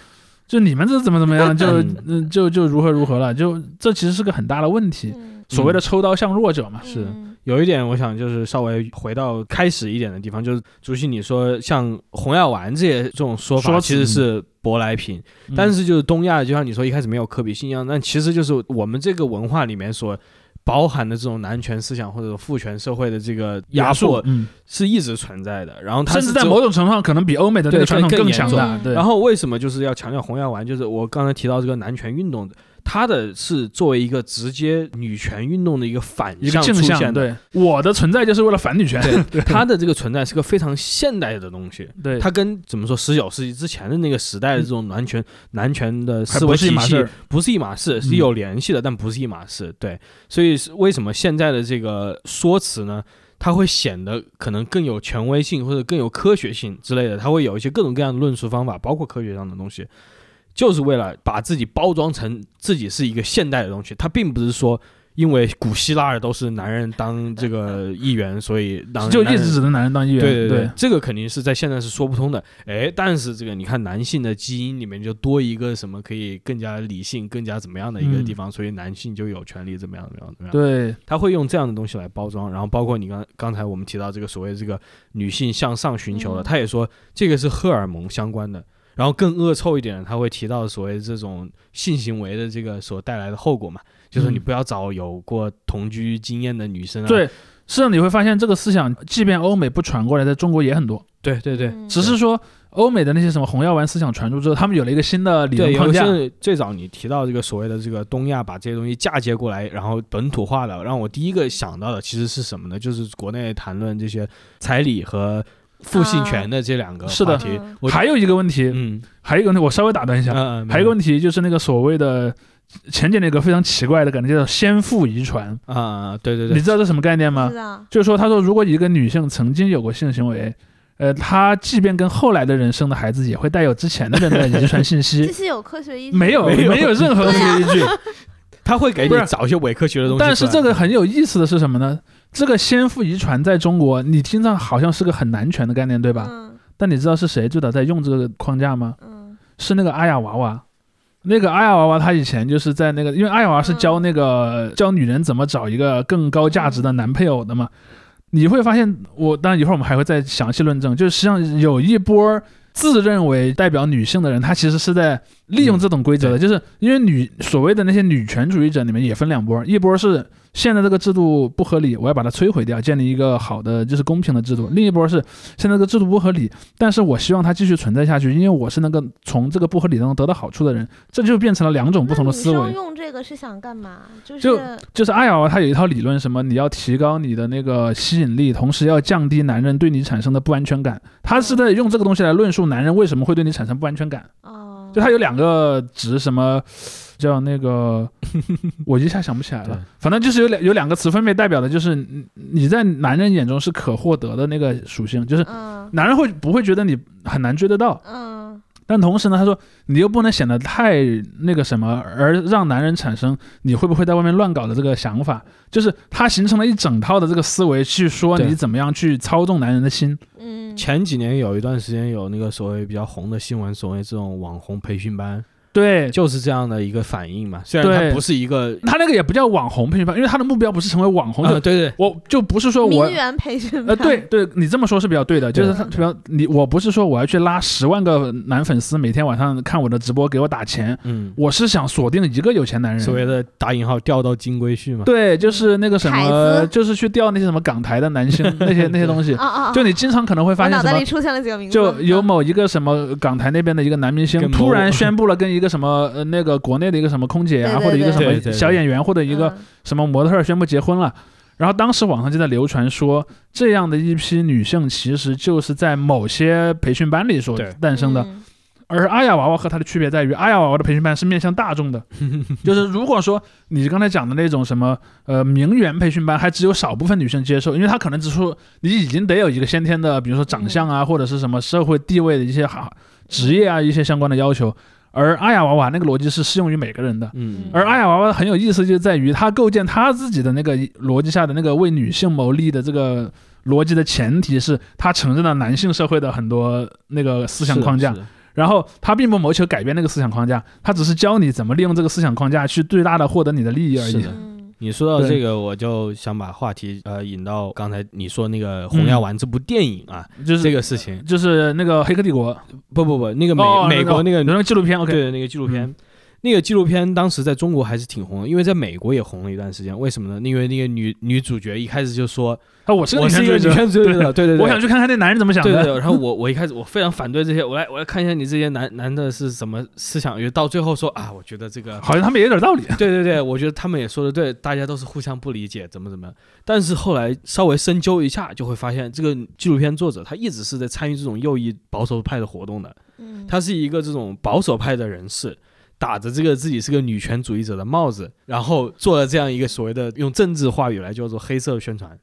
就你们这怎么怎么样，就嗯嗯就就如何如何了，就这其实是个很大的问题。嗯所谓的抽刀向弱者嘛，是嗯有一点，我想就是稍微回到开始一点的地方，就是朱熹你说像红药丸这些这种说法，其实是舶来品，嗯但是就是东亚，就像你说一开始没有可比性一样，但其实就是我们这个文化里面所包含的这种男权思想或者父权社会的这个压迫嗯，是一直存在的，然后它甚至在是只有某种程度上可能比欧美的那个传统更强大。对，然后为什么就是要强调红药丸？就是我刚才提到这个男权运动的，它的是作为一个直接女权运动的一个反向，出现的。对我的存在就是为了反女权。对，它的这个存在是个非常现代的东西。对，它跟怎么说十九世纪之前的那个时代的这种男权、男权的思维体系是一码事。不是一码事，是嗯有联系的，但不是一码事。对，所以是为什么现在的这个说辞呢？它会显得可能更有权威性或者更有科学性之类的，它会有一些各种各样的论述方法，包括科学上的东西，就是为了把自己包装成自己是一个现代的东西。他并不是说因为古希腊都是男人当这个议员，所以当就一直只能男人当议员。对对对，这个肯定是在现在是说不通的。哎，但是这个你看男性的基因里面就多一个什么可以更加理性、更加怎么样的一个地方，所以男性就有权利怎么样怎么样怎么样。对他会用这样的东西来包装，然后包括你刚刚才我们提到这个所谓这个女性向上寻求的，嗯他也说这个是荷尔蒙相关的。然后更恶臭一点，他会提到所谓这种性行为的这个所带来的后果嘛，就是你嗯不要找有过同居经验的女生啊。对，实际上你会发现这个思想，即便欧美不传过来，在中国也很多，对对对，嗯只是说欧美的那些什么红药丸思想传入之后，他们有了一个新的理论，框架。最早你提到这个所谓的这个东亚把这些东西嫁接过来，然后本土化的，让我第一个想到的其实是什么呢？就是国内谈论这些彩礼和父性权的这两个是的话题。嗯我还有一个问题，嗯还有一个问题，我稍微打断一下，嗯，还有一个问题就是那个所谓的前几年有个非常奇怪的感觉，叫做先父遗传。啊，对对对，你知道这什么概念吗是？的，就是说，他说如果一个女性曾经有过性行为，呃，她即便跟后来的人生的孩子，也会带有之前的人的遗传信这息。是有科学依据。没有，没有任何科学依据。他会给你找一些伪科学的东西。但是这个很有意思的是什么呢？这个先父遗传在中国，你听上好像是个很男权的概念，对吧？嗯但你知道是谁最早在用这个框架吗？嗯是那个阿雅娃娃。那个阿雅娃娃，她以前就是在那个，因为阿雅娃娃是教那个、教女人怎么找一个更高价值的男配偶的嘛。你会发现，我当然一会儿我们还会再详细论证，就是实际上有一波自认为代表女性的人，他其实是在利用这种规则的，嗯就是因为女所谓的那些女权主义者里面也分两波，一波是现在这个制度不合理，我要把它摧毁掉，建立一个好的就是公平的制度；另一波是现在这个制度不合理，但是我希望它继续存在下去，因为我是那个从这个不合理当中得到好处的人，这就变成了两种不同的思维。用这个是想干嘛？就就是就是艾尔他有一套理论，什么你要提高你的那个吸引力，同时要降低男人对你产生的不安全感。他是在用这个东西来论述男人为什么会对你产生不安全感。哦，就他有两个值，什么叫那个，我一下想不起来了。反正就是有两有两个词，分别代表的就是你你在男人眼中是可获得的那个属性，就是嗯男人会不会觉得你很难追得到？嗯但同时呢，他说你又不能显得太那个什么，而让男人产生你会不会在外面乱搞的这个想法，就是他形成了一整套的这个思维，去说你怎么样去操纵男人的心。嗯，前几年有一段时间有那个所谓比较红的新闻，所谓这种网红培训班，对，就是这样的一个反应嘛。虽然对。它不是一个，他那个也不叫网红培训班，因为他的目标不是成为网红，啊，就对对，我就不是说我名媛培训呃，对，对，你这么说是比较对的，就是他，比方你，我不是说我要去拉十万个男粉丝，每天晚上看我的直播给我打钱，嗯，我是想锁定一个有钱男人。所谓的打引号钓到金龟婿嘛。对，就是那个什么，就是去钓那些什么港台的男星 那些那些东西，啊啊，啊就你经常可能会发现什么脑袋里。出现了几个名字，就有嗯某一个什么港台那边的一个男明星突然宣布了跟一个什么呃那个国内的一个什么空姐啊，对对或者一个什么对对对。小演员或者一个嗯。什么模特儿宣布结婚了，然后当时网上就在流传说，这样的一批女性其实就是在某些培训班里所诞生的。嗯。而阿雅娃娃和它的区别在于，阿雅娃娃的培训班是面向大众的，就是如果说你刚才讲的那种什么呃名媛培训班，还只有少部分女性接受，因为她可能只说你已经得有一个先天的，比如说长相啊，或者是什么社会地位的一些好职业啊一些相关的要求。而阿雅娃娃那个逻辑是适用于每个人的。嗯，而阿雅娃娃很有意思，就在于他构建他自己的那个逻辑下的那个为女性谋利的这个逻辑的前提是，他承认了男性社会的很多那个思想框架然后他并不谋求改变那个思想框架，他只是教你怎么利用这个思想框架去最大的获得你的利益而已是的。嗯你说到这个，我就想把话题呃引到刚才你说那个《红药丸》这部电影啊，就是这个事情。就是那个《黑客帝国》不不不，那个美、哦美国那个有那个纪录片，OK，对那个纪录片，那个纪录片当时在中国还是挺红的，因为在美国也红了一段时间。为什么呢？因为那个女女主角一开始就说啊，我是个我是一个女权权主义者，对对对，我想去看看那男人怎么想的。对对对，然后我我一开始我非常反对这些，我来我来看一下你这些男男的是什么思想，因为到最后说啊，我觉得这个好像他们也有点道理。对对对，我觉得他们也说的对，大家都是互相不理解，怎么怎么样。但是后来稍微深究一下，就会发现这个纪录片作者他一直是在参与这种右翼保守派的活动的，嗯他是一个这种保守派的人士。打着这个自己是个女权主义者的帽子，然后做了这样一个所谓的用政治话语来叫做黑色宣传。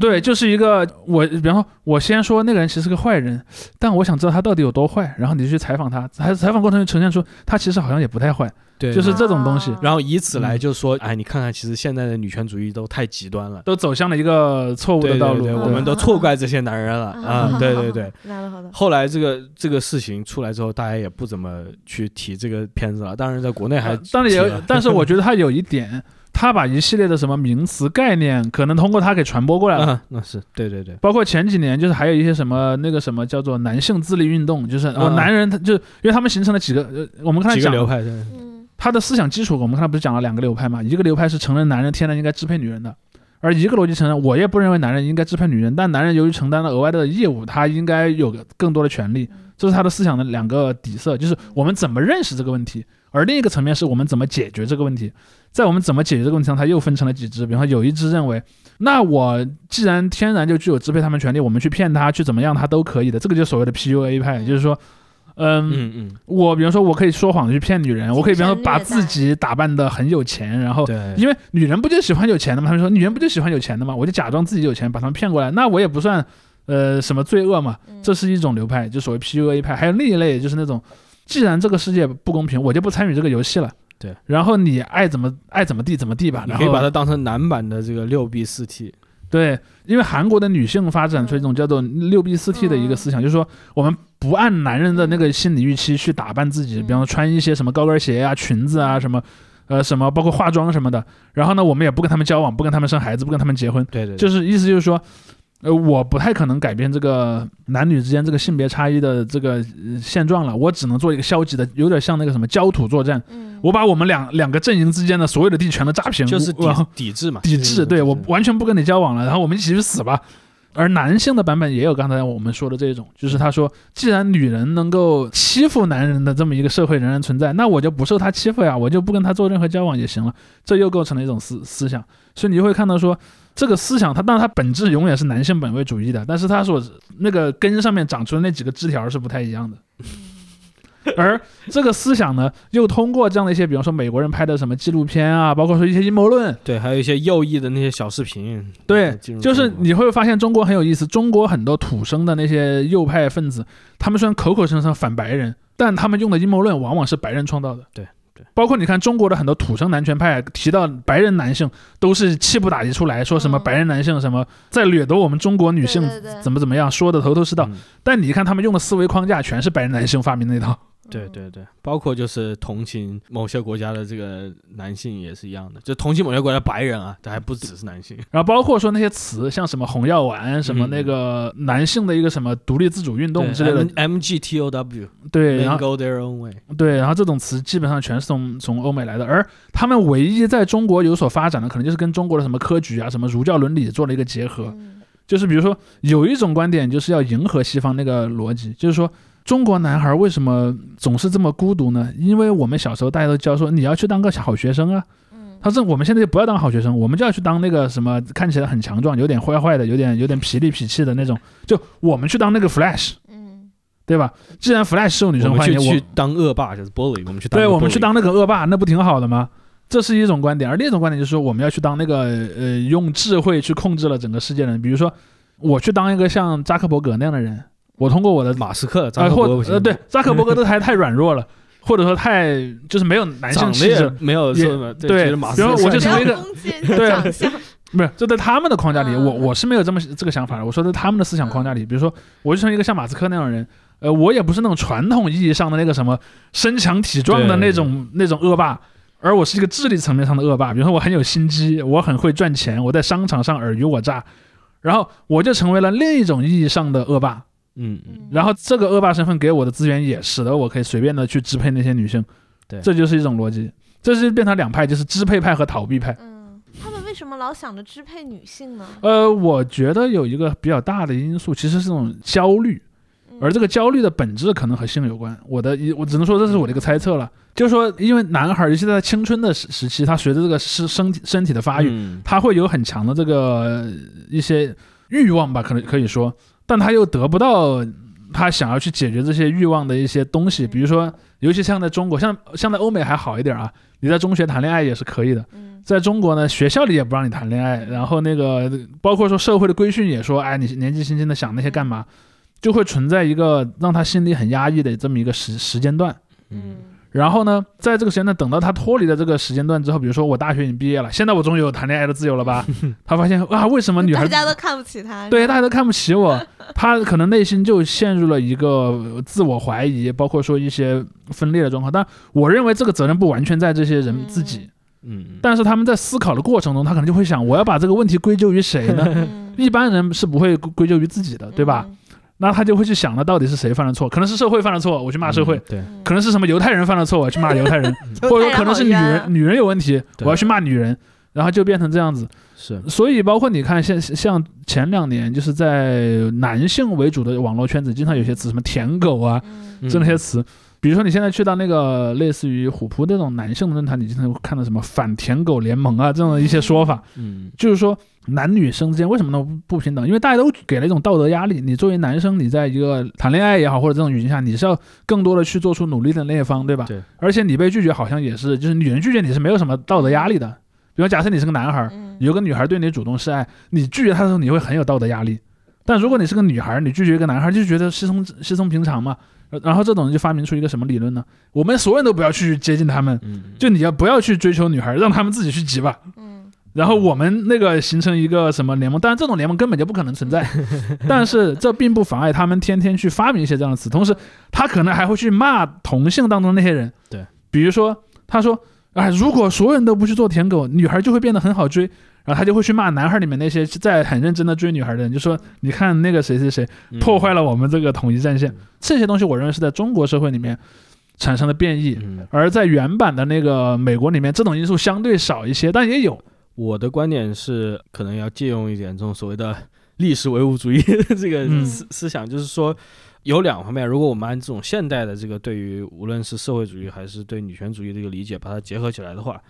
对，就是一个我，比方说，我先说那个人其实是个坏人，但我想知道他到底有多坏，然后你就去采访他，还采访过程中呈现出他其实好像也不太坏，对就是这种东西啊然后以此来嗯就说，哎，你看看，其实现在的女权主义都太极端了，都走向了一个错误对的道路。对对，我对们都错怪这些男人了啊！对对对。，なるほど。后来这个这个事情出来之后，大家也不怎么去提这个片子了。当然，在国内还呃当然也有提了，但是我觉得他有一点， 他把一系列的什么名词概念，可能通过他给传播过来了。嗯，那是对对对，包括前几年，就是还有一些什么那个什么叫做男性自立运动，就是哦，嗯男人他就因为他们形成了几个，呃，我们刚才讲几个流派，对嗯他的思想基础，我们刚才不是讲了两个流派嘛？一个流派是承认男人天然应该支配女人的，而一个逻辑承认我也不认为男人应该支配女人，但男人由于承担了额外的业务，他应该有个更多的权利。这是他的思想的两个底色，就是我们怎么认识这个问题，而另一个层面是我们怎么解决这个问题。在我们怎么解决这个问题上，他又分成了几支。比方说，有一支认为，那我既然天然就具有支配他们权利，我们去骗他，去怎么样他都可以的。这个就是所谓的 PUA 派，就是说，嗯，嗯嗯，我比方说，我可以说谎去骗女人，我可以比方说把自己打扮的很有钱，然后，因为女人不就喜欢有钱的吗？他们说女人不就喜欢有钱的吗？我就假装自己有钱，把他们骗过来，那我也不算呃什么罪恶嘛。嗯这是一种流派，就所谓 PUA 派。还有另一类，就是那种既然这个世界不公平，我就不参与这个游戏了。对，然后你爱怎么爱怎么地怎么地吧。然后你可以把它当成男版的这个六 B 四 T，对，因为韩国的女性发展出一种叫做六 B 四 T 的一个思想，就是说我们不按男人的那个心理预期去打扮自己，嗯比方说穿一些什么高跟鞋啊、裙子啊什么，呃什么包括化妆什么的。然后呢，我们也不跟他们交往，不跟他们生孩子，不跟他们结婚，对对，就是是意思就是说。呃，我不太可能改变这个男女之间这个性别差异的这个、呃现状了，我只能做一个消极的，有点像那个什么焦土作战。嗯我把我们两两个阵营之间的所有的地全都炸平，就是抵抵制嘛，抵制，对我完全不跟你交往了，然后我们一起去死吧。而男性的版本也有刚才我们说的这种，就是他说，既然女人能够欺负男人的这么一个社会仍然存在，那我就不受他欺负呀，我就不跟他做任何交往也行了。这又构成了一种思思想，所以你就会看到说，这个思想它当然它本质永远是男性本位主义的，但是它所那个根上面长出的那几个枝条是不太一样的。而这个思想呢，又通过这样的一些，比方说美国人拍的什么纪录片啊，包括说一些阴谋论，对，还有一些右翼的那些小视频，对就是你会发现中国很有意思，中国很多土生的那些右派分子，他们虽然口口声声反白人，但他们用的阴谋论往往是白人创造的。对对，包括你看中国的很多土生男权派提到白人男性，都是气不打一处来，说什么嗯白人男性什么在掠夺我们中国女性怎么怎么样，说的头头是道。嗯但你看他们用的思维框架全是白人男性发明的那套。对对对，包括就是同情某些国家的这个男性也是一样的，就同情某些国家的白人啊，这还不只是男性。然后包括说那些词，像什么红药丸，什么嗯那个男性的一个什么独立自主运动之类的，M G T O W，对，然后 go their own way。对，然后这种词基本上全是从从欧美来的，而他们唯一在中国有所发展的，可能就是跟中国的什么科举啊、什么儒教伦理做了一个结合。嗯就是比如说有一种观点就是要迎合西方那个逻辑，就是说中国男孩为什么总是这么孤独呢？因为我们小时候大家都教说你要去当个好学生啊，嗯他说我们现在就不要当好学生，我们就要去当那个什么看起来很强壮、有点坏坏的、有点有点痞里痞气的那种，就我们去当那个 Flash，嗯对吧？既然 Flash 受女生欢迎，我去去当恶霸，就是 bully，我们去当对，我们去当那个恶霸，那不挺好的吗？这是一种观点，而另一种观点就是说，我们要去当那个呃，用智慧去控制了整个世界的人。比如说，我去当一个像扎克伯格那样的人，我通过我的马斯克、啊、扎克或伯格不行呃，对，扎克伯格都还太软弱了。或者说太就是没有男性气质，没有对马斯然后我就成为一个对不是，这在他们的框架里，嗯我我是没有这么这个想法的。我说在他们的思想框架里，比如说，我就成为一个像马斯克那样的人，呃，我也不是那种传统意义上的那个什么身强体壮的那种那种恶霸，而我是一个智力层面上的恶霸。比如说，我很有心机，我很会赚钱，我在商场上尔虞我诈，然后我就成为了另一种意义上的恶霸。嗯嗯然后这个恶霸身份给我的资源也使得我可以随便的去支配那些女性，对这就是一种逻辑。这是变成两派，就是支配派和逃避派。嗯，他们为什么老想着支配女性呢？呃，我觉得有一个比较大的因素，其实是这种焦虑，嗯而这个焦虑的本质可能和性有关。我的一，我只能说这是我的一个猜测了，就是说，因为男孩儿，尤其在青春的时时期，他随着这个身身体身体的发育，嗯他会有很强的这个呃一些欲望吧，可能可以说，但他又得不到他想要去解决这些欲望的一些东西，比如说，尤其像在中国，像像在欧美还好一点啊，你在中学谈恋爱也是可以的。嗯在中国呢，学校里也不让你谈恋爱，然后那个包括说社会的规训也说，哎，你年纪轻轻的想那些干嘛，就会存在一个让他心里很压抑的这么一个时时间段。嗯然后呢，在这个时间段，等到他脱离了这个时间段之后，比如说我大学已经毕业了，现在我终于有谈恋爱的自由了吧？他发现啊，为什么女孩大家都看不起他，对大家都看不起我？他可能内心就陷入了一个自我怀疑，包括说一些分裂的状况。但我认为这个责任不完全在这些人自己。嗯但是他们在思考的过程中，他可能就会想，我要把这个问题归咎于谁呢？嗯，一般人是不会归归咎于自己的，对吧？那他就会去想，那到底是谁犯了错？可能是社会犯了错，我去骂社会；对嗯？可能是什么犹太人犯了错，我去骂犹太人；犹或者说可能是女人女人有问题，我要去骂女人。然后就变成这样子，是所以包括你看，像像前两年，就是在男性为主的网络圈子，经常有些词，什么“舔狗”啊，嗯这那些词。比如说你现在去到那个类似于虎扑这种男性的论坛，你经常会看到什么反舔狗联盟啊这种的一些说法，嗯就是说男女生之间为什么能不平等？因为大家都给了一种道德压力。你作为男生，你在一个谈恋爱也好，或者这种语境下，你是要更多的去做出努力的那一方，对吧？对。而且你被拒绝，好像也是，就是女人拒绝你是没有什么道德压力的。比如假设你是个男孩，嗯有个女孩对你主动示爱，你拒绝她的时候，你会很有道德压力。但如果你是个女孩，你拒绝一个男孩，就觉得稀松稀松平常嘛。呃然后这种人就发明出一个什么理论呢？我们所有人都不要去接近他们，嗯就你要不要去追求女孩，让他们自己去急吧。嗯然后我们那个形成一个什么联盟，但是这种联盟根本就不可能存在，但是这并不妨碍他们天天去发明一些这样的词，同时他可能还会去骂同性当中那些人，对，比如说他说，哎，如果所有人都不去做舔狗，女孩就会变得很好追。然后他就会去骂男孩里面那些在很认真的追女孩的人，就说你看那个谁谁谁嗯破坏了我们这个统一战线。这些东西我认为是在中国社会里面产生的变异，嗯，而在原版的那个美国里面，这种因素相对少一些，但也有。我的观点是，可能要借用一点这种所谓的历史唯物主义这个嗯思思想，就是说有两方面。如果我们按这种现代的这个对于无论是社会主义还是对女权主义的一个理解，把它结合起来的话，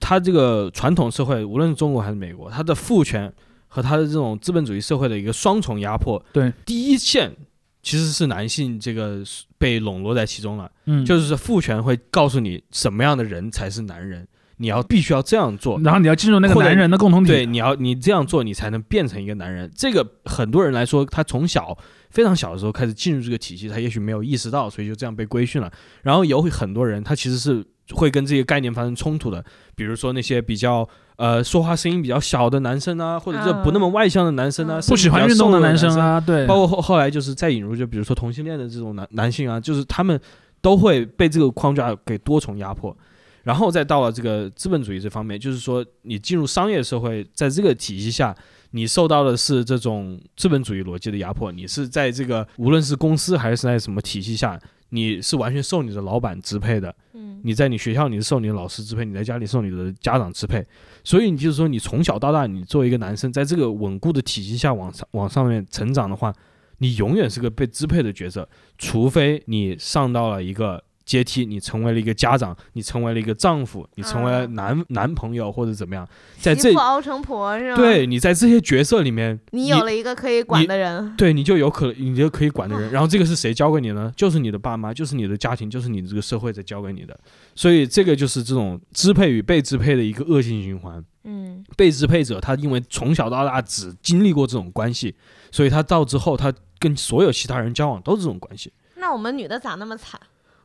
它这个传统社会，无论是中国还是美国，它的父权和它的这种资本主义社会的一个双重压迫，对，第一线其实是男性这个被笼络在其中了。嗯，就是父权会告诉你什么样的人才是男人，你要必须要这样做。然后你要进入那个男人的共同体。对，你要你这样做，你才能变成一个男人。这个很多人来说，他从小非常小的时候开始进入这个体系，他也许没有意识到，所以就这样被规训了。然后有很多人，他其实是会跟这些概念发生冲突的，比如说那些比较呃说话声音比较小的男生啊，或者是不那么外向的男生啊，嗯不喜欢运动的男生生啊，对，包括后后来就是再引入，就比如说同性恋的这种男男性啊，就是他们都会被这个框架给多重压迫，然后再到了这个资本主义这方面，就是说你进入商业社会，在这个体系下，你受到的是这种资本主义逻辑的压迫，你是在这个无论是公司还是在什么体系下，你是完全受你的老板支配的，嗯。你在你学校你是受你的老师支配，你在家里受你的家长支配，所以你就是说你从小到大，你作为一个男生，在这个稳固的体系下往上往上面成长的话，你永远是个被支配的角色，除非你上到了一个阶梯，你成为了一个家长，你成为了一个丈夫，你成为男、男朋友或者怎么样，在这熬成婆是吗？对你在这些角色里面，你有了一个可以管的人，对，你就有可你就可以管的人，然后这个是谁教给你呢？就是你的爸妈，就是你的家庭，就是你这个社会在教给你的。所以这个就是这种支配与被支配的一个恶性循环。嗯被支配者他因为从小到大只经历过这种关系，所以他到之后他跟所有其他人交往都是这种关系。那我们女的咋那么惨？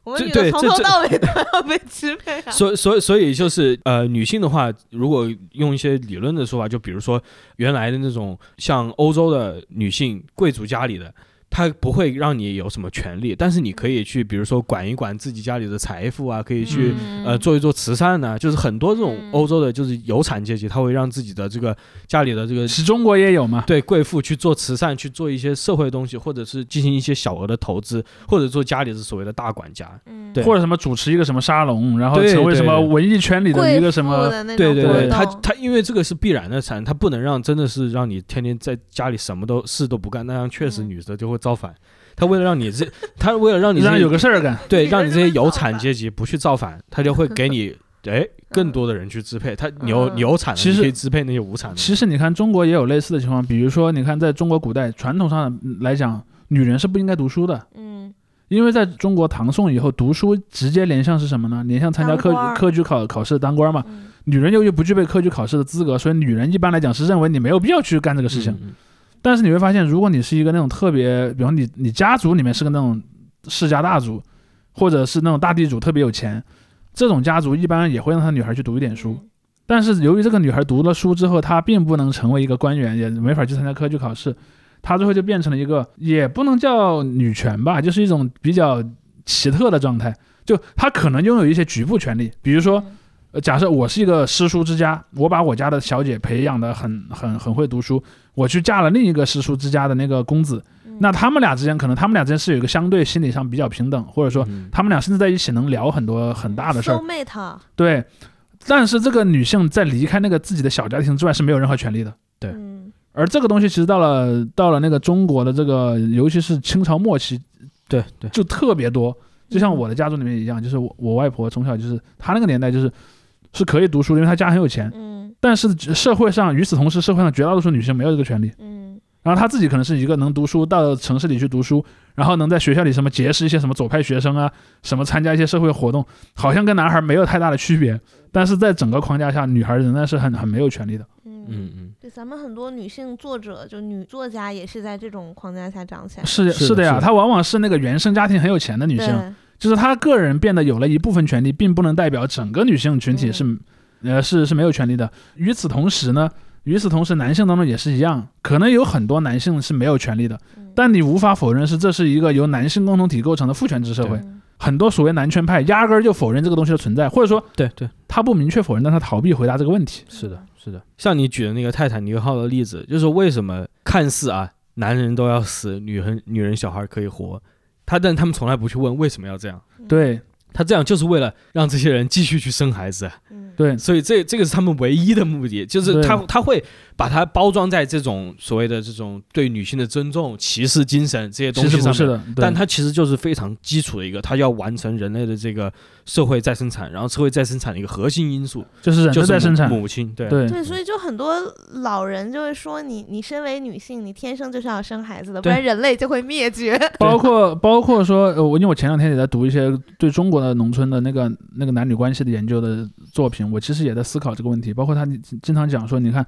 我们这女的从头到尾都要被支配啊。所所以所以就是呃，女性的话，如果用一些理论的说法，就比如说原来的那种像欧洲的女性贵族家里的。她不会让你有什么权利，但是你可以去，比如说管一管自己家里的财富啊，可以去、嗯。呃做一做慈善呐、就是很多这种嗯。欧洲的，就是有产阶级，他会让自己的这个家里的这个是中国也有嘛，对贵妇去做慈善，去做一些社会东西，或者是进行一些小额的投资，或者做家里的所谓的大管家。嗯。对。或者什么主持一个什么沙龙，然后对成为什么文艺圈里的一个什么，的那种对对他他因为这个是必然的产，他不能让真的是让你天天在家里什么都事都不干，那样确实嗯女的就会造反。他为了让你这，他为了让你这让有个事儿干。对让你这些有产阶级不去造反，他就会给你 哎更多的人去支配。他有有产的，其实可以支配那些无产的。其实你看中国也有类似的情况，比如说你看在中国古代传统上来讲，女人是不应该读书的，嗯因为在中国唐宋以后，读书直接连向是什么呢？连向参加科科举考考试当官嘛。嗯女人由于不具备科举考试的资格，所以女人一般来讲是认为你没有必要去干这个事情。嗯但是你会发现，如果你是一个那种特别，比方你你家族里面是个那种世家大族，或者是那种大地主特别有钱，这种家族一般也会让他女孩去读一点书。嗯但是由于这个女孩读了书之后，她并不能成为一个官员，也没法去参加科举考试，她最后就变成了一个也不能叫女权吧，就是一种比较奇特的状态。就她可能拥有一些局部权利，比如说，呃，假设我是一个诗书之家，我把我家的小姐培养的很很很会读书，我去嫁了另一个诗书之家的那个公子，嗯那他们俩之间可能他们俩之间是有一个相对心理上比较平等，或者说嗯他们俩甚至在一起能聊很多很大的事儿对。但是这个女性在离开那个自己的小家庭之外是没有任何权利的。对嗯而这个东西其实到了到了那个中国的这个，尤其是清朝末期，对对，就特别多。就像我的家族里面一样，就是我我外婆从小就是她那个年代就是是可以读书的，因为她家很有钱。嗯但是社会上与此同时，社会上绝大多数女性没有这个权利。嗯然后她自己可能是一个能读书，到城市里去读书，然后能在学校里什么结识一些什么左派学生啊，什么参加一些社会活动，好像跟男孩没有太大的区别。但是在整个框架下，女孩仍然是很很没有权利的。嗯嗯嗯，对，咱们很多女性作者，就女作家，也是在这种框架下长起来。是是的呀，她往往是那个原生家庭很有钱的女性，对，就是他个人变得有了一部分权利，并不能代表整个女性群体是，呃是是没有权利的。与此同时呢，与此同时，男性当中也是一样，可能有很多男性是没有权利的，嗯但你无法否认是这是一个由男性共同体构成的父权制社会。嗯很多所谓男权派压根儿就否认这个东西的存在，或者说对对，他不明确否认，但他逃避回答这个问题。是的，是的。像你举的那个泰坦尼克号的例子，就是为什么看似啊男人都要死，女人女人小孩可以活，他但他们从来不去问为什么要这样。对他这样就是为了让这些人继续去生孩子，嗯。对，所以这这个是他们唯一的目的，就是他他会把它包装在这种所谓的这种对女性的尊重、歧视精神这些东西上面。是的，对。但他其实就是非常基础的一个，他要完成人类的这个社会再生产，然后社会再生产的一个核心因素，就是人就是母的在生产，母亲，对。对。对，所以就很多老人就会说你，你身为女性，你天生就是要生孩子的，不然人类就会灭绝。包括包括说，呃，我因为我前两天也在读一些对中国的农村的那个那个男女关系的研究的作品，我其实也在思考这个问题。包括他经常讲说，你看，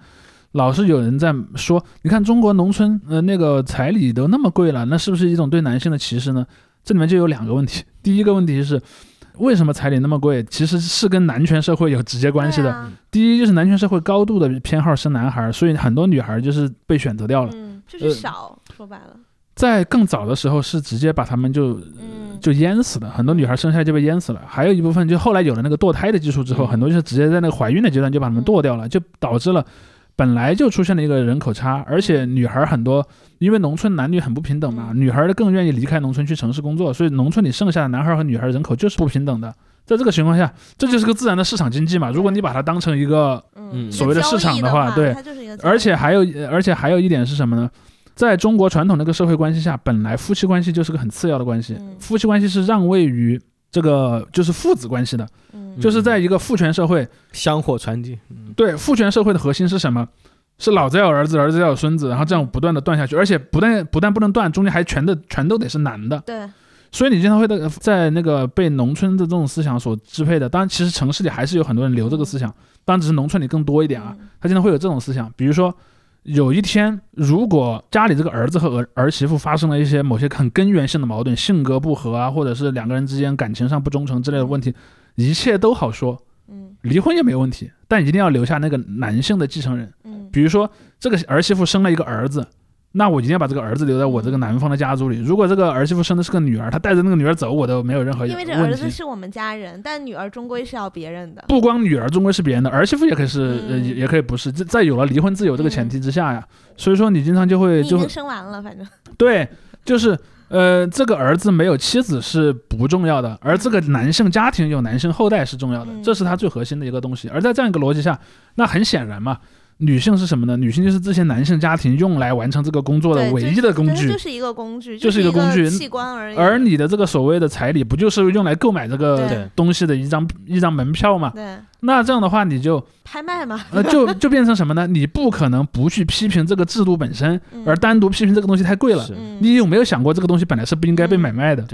老是有人在说，你看中国农村呃那个彩礼都那么贵了，那是不是一种对男性的歧视呢？这里面就有两个问题，第一个问题是。为什么彩礼那么贵？其实是跟男权社会有直接关系的。啊第一就是男权社会高度的偏好生男孩，所以很多女孩就是被选择掉了。嗯，就呃是少，说白了，在更早的时候是直接把他们就嗯，就淹死的，很多女孩生下来就被淹死了。还有一部分就后来有了那个堕胎的技术之后，嗯很多就是直接在那个怀孕的阶段就把他们堕掉了，就导致了本来就出现了一个人口差，而且女孩很多，因为农村男女很不平等嘛，嗯女孩更愿意离开农村去城市工作，所以农村里剩下的男孩和女孩人口就是不平等的。在这个情况下，这就是个自然的市场经济嘛。如果你把它当成一个所谓的市场的的话对而且还有，呃而且还有一点是什么呢？在中国传统那个社会关系下，本来夫妻关系就是个很次要的关系，嗯。夫妻关系是让位于这个就是父子关系的，嗯。就是在一个父权社会，香火传递，嗯。对父权社会的核心是什么？是老子要有儿子，儿子要有孙子，然后这样不断的断下去，而且不但不但不能断，中间还全的全都得是男的，对，所以你经常会在在那个被农村的这种思想所支配的，当然其实城市里还是有很多人留这个思想，当然只是农村里更多一点啊。嗯。他经常会有这种思想，比如说有一天，如果家里这个儿子和儿儿媳妇发生了一些某些很根源性的矛盾，性格不合啊，或者是两个人之间感情上不忠诚之类的问题，一切都好说，嗯。离婚也没问题，但一定要留下那个男性的继承人。嗯。比如说，这个儿媳妇生了一个儿子，那我一定要把这个儿子留在我这个男方的家族里。如果这个儿媳妇生的是个女儿，她带着那个女儿走，我都没有任何因为这儿。子是我们家人，但女儿终归是要别人的。不光女儿终归是别人的，儿媳妇也可以是，也也可以不是。这在有了离婚自由这个前提之下呀，所以说你经常就会就已经生完了，反正对，就是呃，这个儿子没有妻子是不重要的，而这个男性家庭有男性后代是重要的，嗯这是他最核心的一个东西。而在这样一个逻辑下，那很显然嘛，女性是什么呢？女性就是这些男性家庭用来完成这个工作的唯一的工具就。是一个工具，就是一一个工具器官而已。而你的这个所谓的彩礼，不就是用来购买这个东西的一张一张门票吗？对那这样的话，你就拍卖嘛，呃就就变成什么呢？你不可能不去批评这个制度本身，嗯而单独批评这个东西太贵了。你有没有想过，这个东西本来是不应该被买卖的？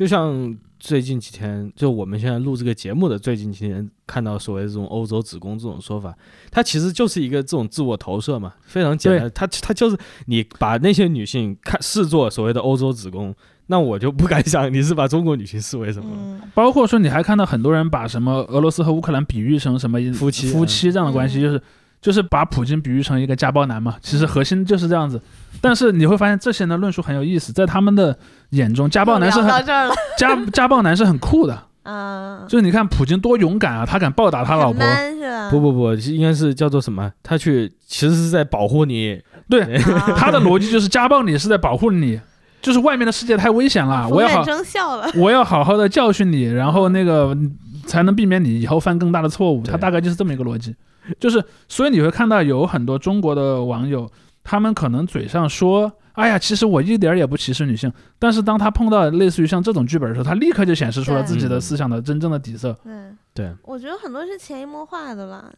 就像最近几天，就我们现在录这个节目的最近几天，看到所谓的这种欧洲子宫这种说法，它其实就是一个这种自我投射嘛，非常简单。它它就是你把那些女性看视作所谓的欧洲子宫，那我就不敢想你是把中国女性视为什么了。嗯包括说，你还看到很多人把什么俄罗斯和乌克兰比喻成什么夫妻夫妻这样的关系，嗯就是就是把普京比喻成一个家暴男嘛。其实核心就是这样子。但是你会发现，这些人的论述很有意思，在他们的眼中，家暴男是很家家暴男是很酷的。嗯，就是你看普京多勇敢啊，他敢暴打他老婆。不不不，应该是叫做什么？他去其实是在保护你，对，啊 他的逻辑就是家暴你是在保护你，就是外面的世界太危险了，我要好 我要好好的教训你，然后那个才能避免你以后犯更大的错误。他大概就是这么一个逻辑，就是所以你会看到有很多中国的网友，他们可能嘴上说。哎呀，其实我一点儿也不歧视女性，但是当他碰到类似于像这种剧本的时候，他立刻就显示出了自己的嗯思想的真正的底色。对，对，我觉得很多是潜移默化的啦。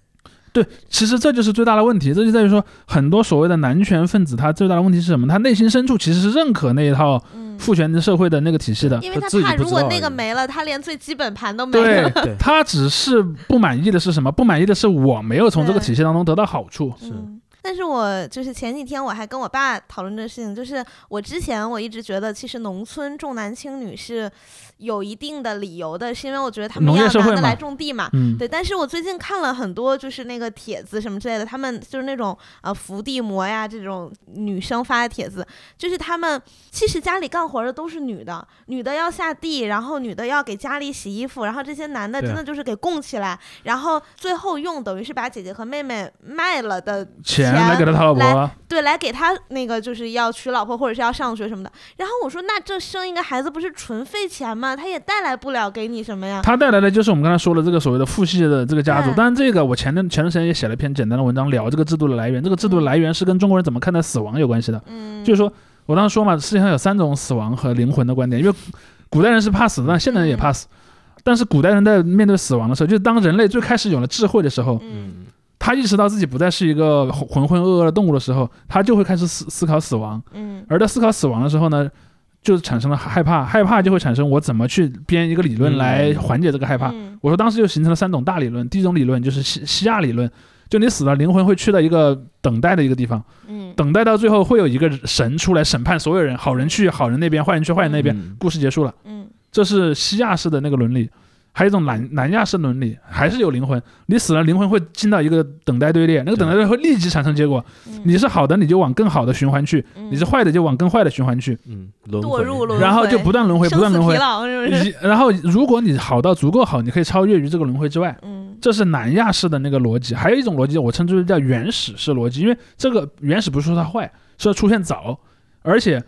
对，其实这就是最大的问题，这就在于说，很多所谓的男权分子，他最大的问题是什么？他内心深处其实是认可那一套嗯，父权社会的那个体系的，因为他怕如果那个没了，他连最基本盘都没对了。对他只是不满意的是什么？不满意的是我没有从这个体系当中得到好处。是嗯，但是我就是前几天我还跟我爸讨论这个事情，就是我之前我一直觉得，其实农村重男轻女是有一定的理由的，是因为我觉得他们要男的来种地嘛。嗯，对，但是我最近看了很多，就是那个帖子什么之类的，他们就是那种呃伏地魔呀这种女生发的帖子，就是他们其实家里干活的都是女的，女的要下地，然后女的要给家里洗衣服，然后这些男的真的就是给供起来，然后最后用等于是把姐姐和妹妹卖了的钱来给他讨老婆啊，对，来给他那个就是要娶老婆或者是要上学什么的。然后我说，那这生一个孩子不是纯费钱吗？他也带来不了给你什么呀？他带来的就是我们刚才说的这个所谓的父系的这个家族。对当然，这个我前段前段时间也写了一篇简单的文章，聊这个制度的来源。这个制度的来源是跟中国人怎么看待死亡有关系的。嗯，就是说我当时说嘛，世界上有三种死亡和灵魂的观点，因为古代人是怕死的，但现代人也怕死。但是古代人在面对死亡的时候，就是当人类最开始有了智慧的时候，嗯他意识到自己不再是一个浑浑噩噩的动物的时候，他就会开始思思考死亡。嗯而在思考死亡的时候呢，就产生了害怕，害怕就会产生我怎么去编一个理论嗯来缓解这个害怕。嗯我说当时就形成了三种大理论，第一种理论就是西西亚理论，就你死了，灵魂会去到一个等待的一个地方，嗯等待到最后会有一个神出来审判所有人，好人去好人那边，坏人去坏人那边，嗯故事结束了。嗯这是西亚式的那个伦理。还有一种南南亚式伦理，还是有灵魂。你死了，灵魂会进到一个等待队列，那个等待队会立即产生结果。嗯，你是好的，你就往更好的循环去；嗯你是坏的，就往更坏的循环去。嗯，轮回堕入轮然后就不断轮回，不断轮回是不是？然后，如果你好到足够好，你可以超越于这个轮回之外。嗯这是南亚式的那个逻辑。还有一种逻辑，我称之为叫原始式逻辑，因为这个原始不是说它坏，是它出现早，而且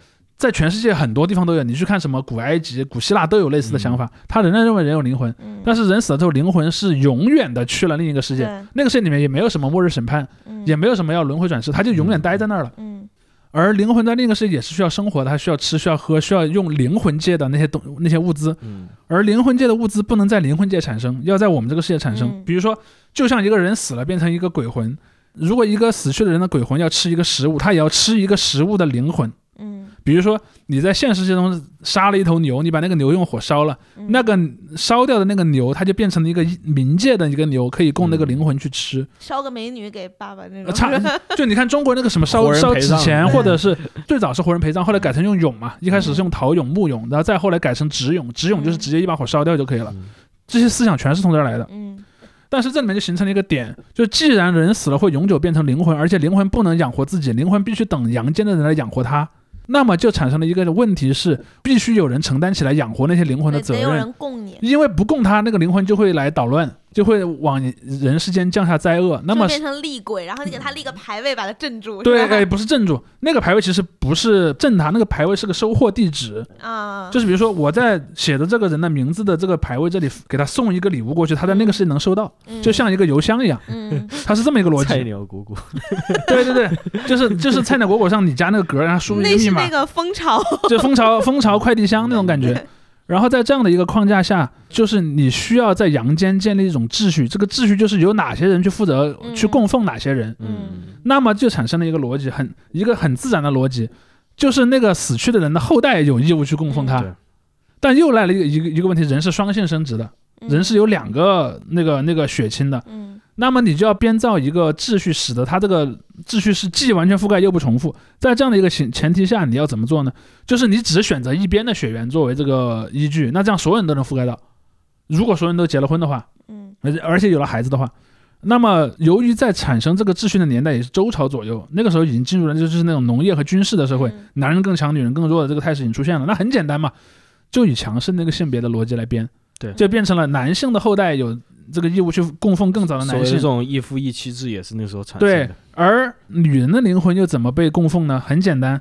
在全世界很多地方都有。你去看什么古埃及、古希腊都有类似的想法，他仍然认为人有灵魂，嗯，但是人死了之后，灵魂是永远的去了另一个世界。对那个世界里面也没有什么末日审判，嗯也没有什么要轮回转世，他就永远待在那儿了。嗯而灵魂在另一个世界也是需要生活的，它需要吃、需要喝、需要用灵魂界的那些东那些物资。嗯而灵魂界的物资不能在灵魂界产生，要在我们这个世界产生。嗯比如说，就像一个人死了变成一个鬼魂，如果一个死去的人的鬼魂要吃一个食物，他也要吃一个食物的灵魂。嗯比如说你在现实世界中杀了一头牛，你把那个牛用火烧了，嗯。那个烧掉的那个牛，它就变成了一个冥界的一个牛，可以供那个嗯灵魂去吃。烧个美女给爸爸那呃种，差 就你看中国那个什么烧人烧纸钱，或者是最早是活人陪葬，后来改成用俑嘛，一开始是用陶俑、木俑，然后再后来改成纸俑，纸俑就是直接一把火烧掉就可以了。嗯。这些思想全是从这儿来的。嗯。但是这里面就形成了一个点，就既然人死了会永久变成灵魂，而且灵魂不能养活自己，灵魂必须等阳间的人来养活他，那么就产生了一个问题是，必须有人承担起来养活那些灵魂的责任，得得有人供你，因为不供他，那个灵魂就会来捣乱，就会往人世间降下灾厄。那么变成厉鬼，然后你给他立个牌位把他镇住，对，是吧？哎，不是镇住，那个牌位其实不是镇他，那个牌位是个收货地址，啊，就是比如说我在写的这个人的名字的这个牌位这里给他送一个礼物过去，他在那个世界能收到，嗯。就像一个邮箱一样，嗯。它是这么一个逻辑。菜辑。鸟姑姑，对对对，就是就是菜鸟果果上你家那个格，然后输入密码那是那，个蜂巢，就蜂巢蜂巢快递箱那种感觉。然后在这样的一个框架下，就是你需要在阳间建立一种秩序，这个秩序就是由哪些人去负责嗯。去供奉哪些人，嗯。那么就产生了一个逻辑，很一个很自然的逻辑，就是那个死去的人的后代有义务去供奉他。对但又来了一个一个一个问题，人是双性生殖的，人是有两个那个那个血亲的，嗯那么你就要编造一个秩序，使得它这个秩序是既完全覆盖又不重复。在这样的一个前前提下，你要怎么做呢？就是你只选择一边的血缘作为这个依据，那这样所有人都能覆盖到。如果所有人都结了婚的话，嗯而且而且有了孩子的话，那么由于在产生这个秩序的年代也是周朝左右，那个时候已经进入了就是那种农业和军事的社会，嗯男人更强，女人更弱的这个态势已经出现了。那很简单嘛，就以强势那个性别的逻辑来编，对就变成了男性的后代有这个义务去供奉更早的男性所谓的这，种一夫一妻制也是那时候产生的对。，而女人的灵魂又怎么被供奉呢？很简单，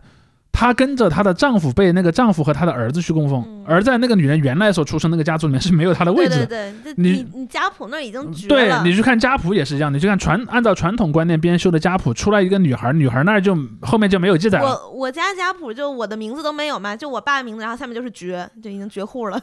她跟着她的丈夫被那个丈夫和她的儿子去供奉，嗯而在那个女人原来所出生那个家族里面是没有她的位置。对对对，你你你家谱那儿已经绝对了，你去看家谱也是一样，你去看传按照传统观念编修的家谱，出来一个女孩，女孩那儿就后面就没有记载了。我我家家谱就我的名字都没有嘛，就我爸的名字，然后下面就是绝，就已经绝户了。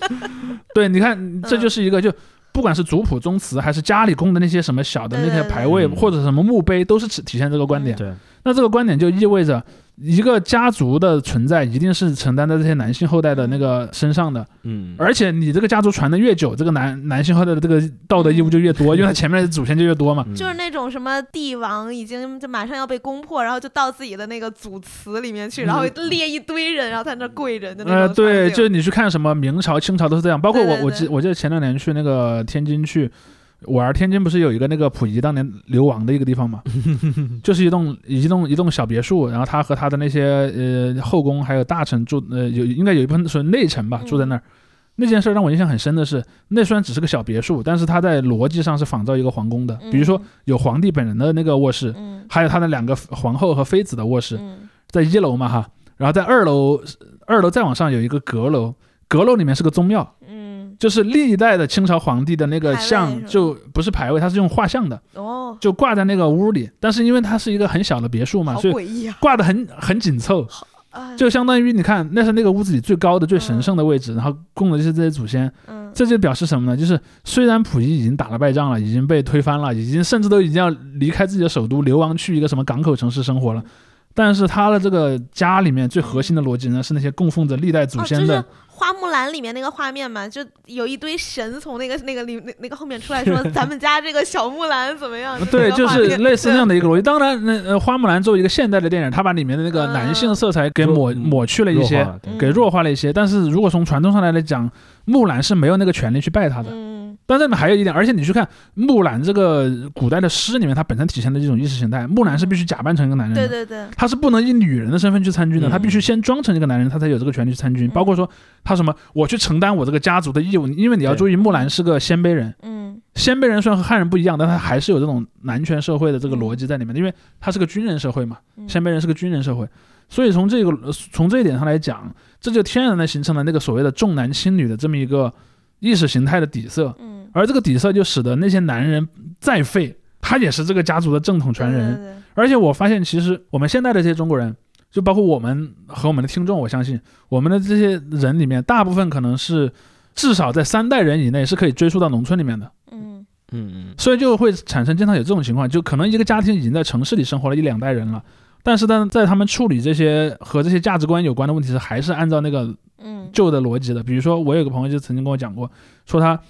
对，你看这就是一个就。不管是族谱宗祠，还是家里供的那些什么小的那些牌位，嗯或者什么墓碑，都是体体现这个观点。对，那这个观点就意味着，一个家族的存在一定是承担在这些男性后代的那个身上的。嗯，而且你这个家族传的越久，这个男男性后代的这个道德义务就越多，因为他前面的祖先就越多嘛。嗯。就是那种什么帝王已经就马上要被攻破，然后就到自己的那个祖祠里面去，然后列一堆人，然后在那跪着的那种呃，对，就是你去看什么明朝、清朝都是这样，包括我，我记我记得前两年去那个天津去玩，天津不是有一个那个溥仪当年流亡的一个地方嘛，就是一栋一栋一栋小别墅，然后他和他的那些呃后宫还有大臣住，呃有应该有一部分是内臣吧，嗯。住在那儿。那件事让我印象很深的是，那虽然只是个小别墅，但是它在逻辑上是仿造一个皇宫的，比如说有皇帝本人的那个卧室，嗯。还有他的两个皇后和妃子的卧室，嗯。在一楼嘛哈，然后在二楼，二楼再往上有一个阁楼，阁楼里面是个宗庙，嗯就是历代的清朝皇帝的那个像就不是牌位，它是用画像的，哦，就挂在那个屋里。但是因为它是一个很小的别墅嘛，好所以！挂的很很紧凑，啊就相当于你看那是那个屋子里最高的、最神圣的位置，然后供的就是这些祖先。嗯这就表示什么呢？就是虽然溥仪已经打了败仗了，已经被推翻了，已经甚至都已经要离开自己的首都，流亡去一个什么港口城市生活了。但是他的这个家里面最核心的逻辑呢，是那些供奉着历代祖先的哦就是花木兰里面那个画面嘛，就有一堆神从那个那个里那那个后面出来说 咱们家这个小木兰怎么样？对，就是类似那样的一个逻辑。当然，那呃，花木兰作为一个现代的电影，它把里面的那个男性色彩给抹嗯抹去了一些，给弱化了一些。但是如果从传统上来来讲，木兰是没有那个权利去拜他的。嗯但这里面还有一点，而且你去看木兰这个古代的诗里面，它本身体现的这种意识形态，木兰是必须假扮成一个男人的。对对对，他是不能以女人的身份去参军的，嗯他必须先装成一个男人，他才有这个权利去参军。嗯包括说他什么，我去承担我这个家族的义务，因为你要注意，木兰是个鲜卑人，嗯。鲜卑人虽然和汉人不一样，但他还是有这种男权社会的这个逻辑在里面的，因为他是个军人社会嘛，嗯。鲜卑人是个军人社会，所以从这个呃从这一点上来讲，这就天然的形成了那个所谓的重男轻女的这么一个意识形态的底色，嗯，而这个底色就使得那些男人再废，他也是这个家族的正统传人。对对对而且我发现，其实我们现在的这些中国人，就包括我们和我们的听众，我相信我们的这些人里面，大部分可能是至少在三代人以内是可以追溯到农村里面的，嗯嗯嗯，所以就会产生经常有这种情况，就可能一个家庭已经在城市里生活了一两代人了。但是呢，在他们处理这些和这些价值观有关的问题时，还是按照那个嗯旧的逻辑的。比如说，我有个朋友就曾经跟我讲过，说他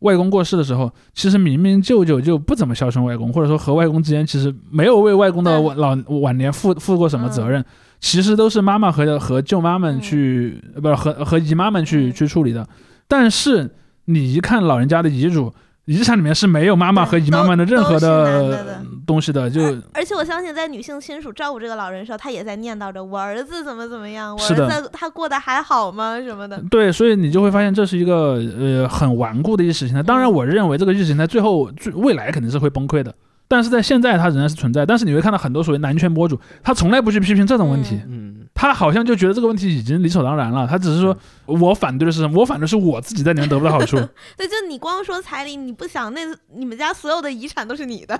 外公过世的时候，其实明明舅舅就不怎么孝顺外公，或者说和外公之间其实没有为外公的晚老晚年负负过什么责任，其实都是妈妈和和舅妈们去，呃不是和和姨妈们去嗯。去处理的。但是你一看老人家的遗嘱，遗产里面是没有妈妈和姨妈妈的任何的的东西的，就而而且我相信，在女性亲属照顾这个老人的时候，她也在念叨着我儿子怎么怎么样，我儿子他过得还好吗？什么的。对，所以你就会发现这是一个呃很顽固的意识形态。当然，嗯我认为这个意识形态最后最未来肯定是会崩溃的，但是在现在它仍然是存在。但是你会看到很多所谓男权博主，他从来不去批评这种问题，嗯，他好像就觉得这个问题已经理所当然了。他只是说我反对的是什么？我反对是我自己在里面得不到好处。对，就你光说彩礼，你不想那你们家所有的遗产都是你的，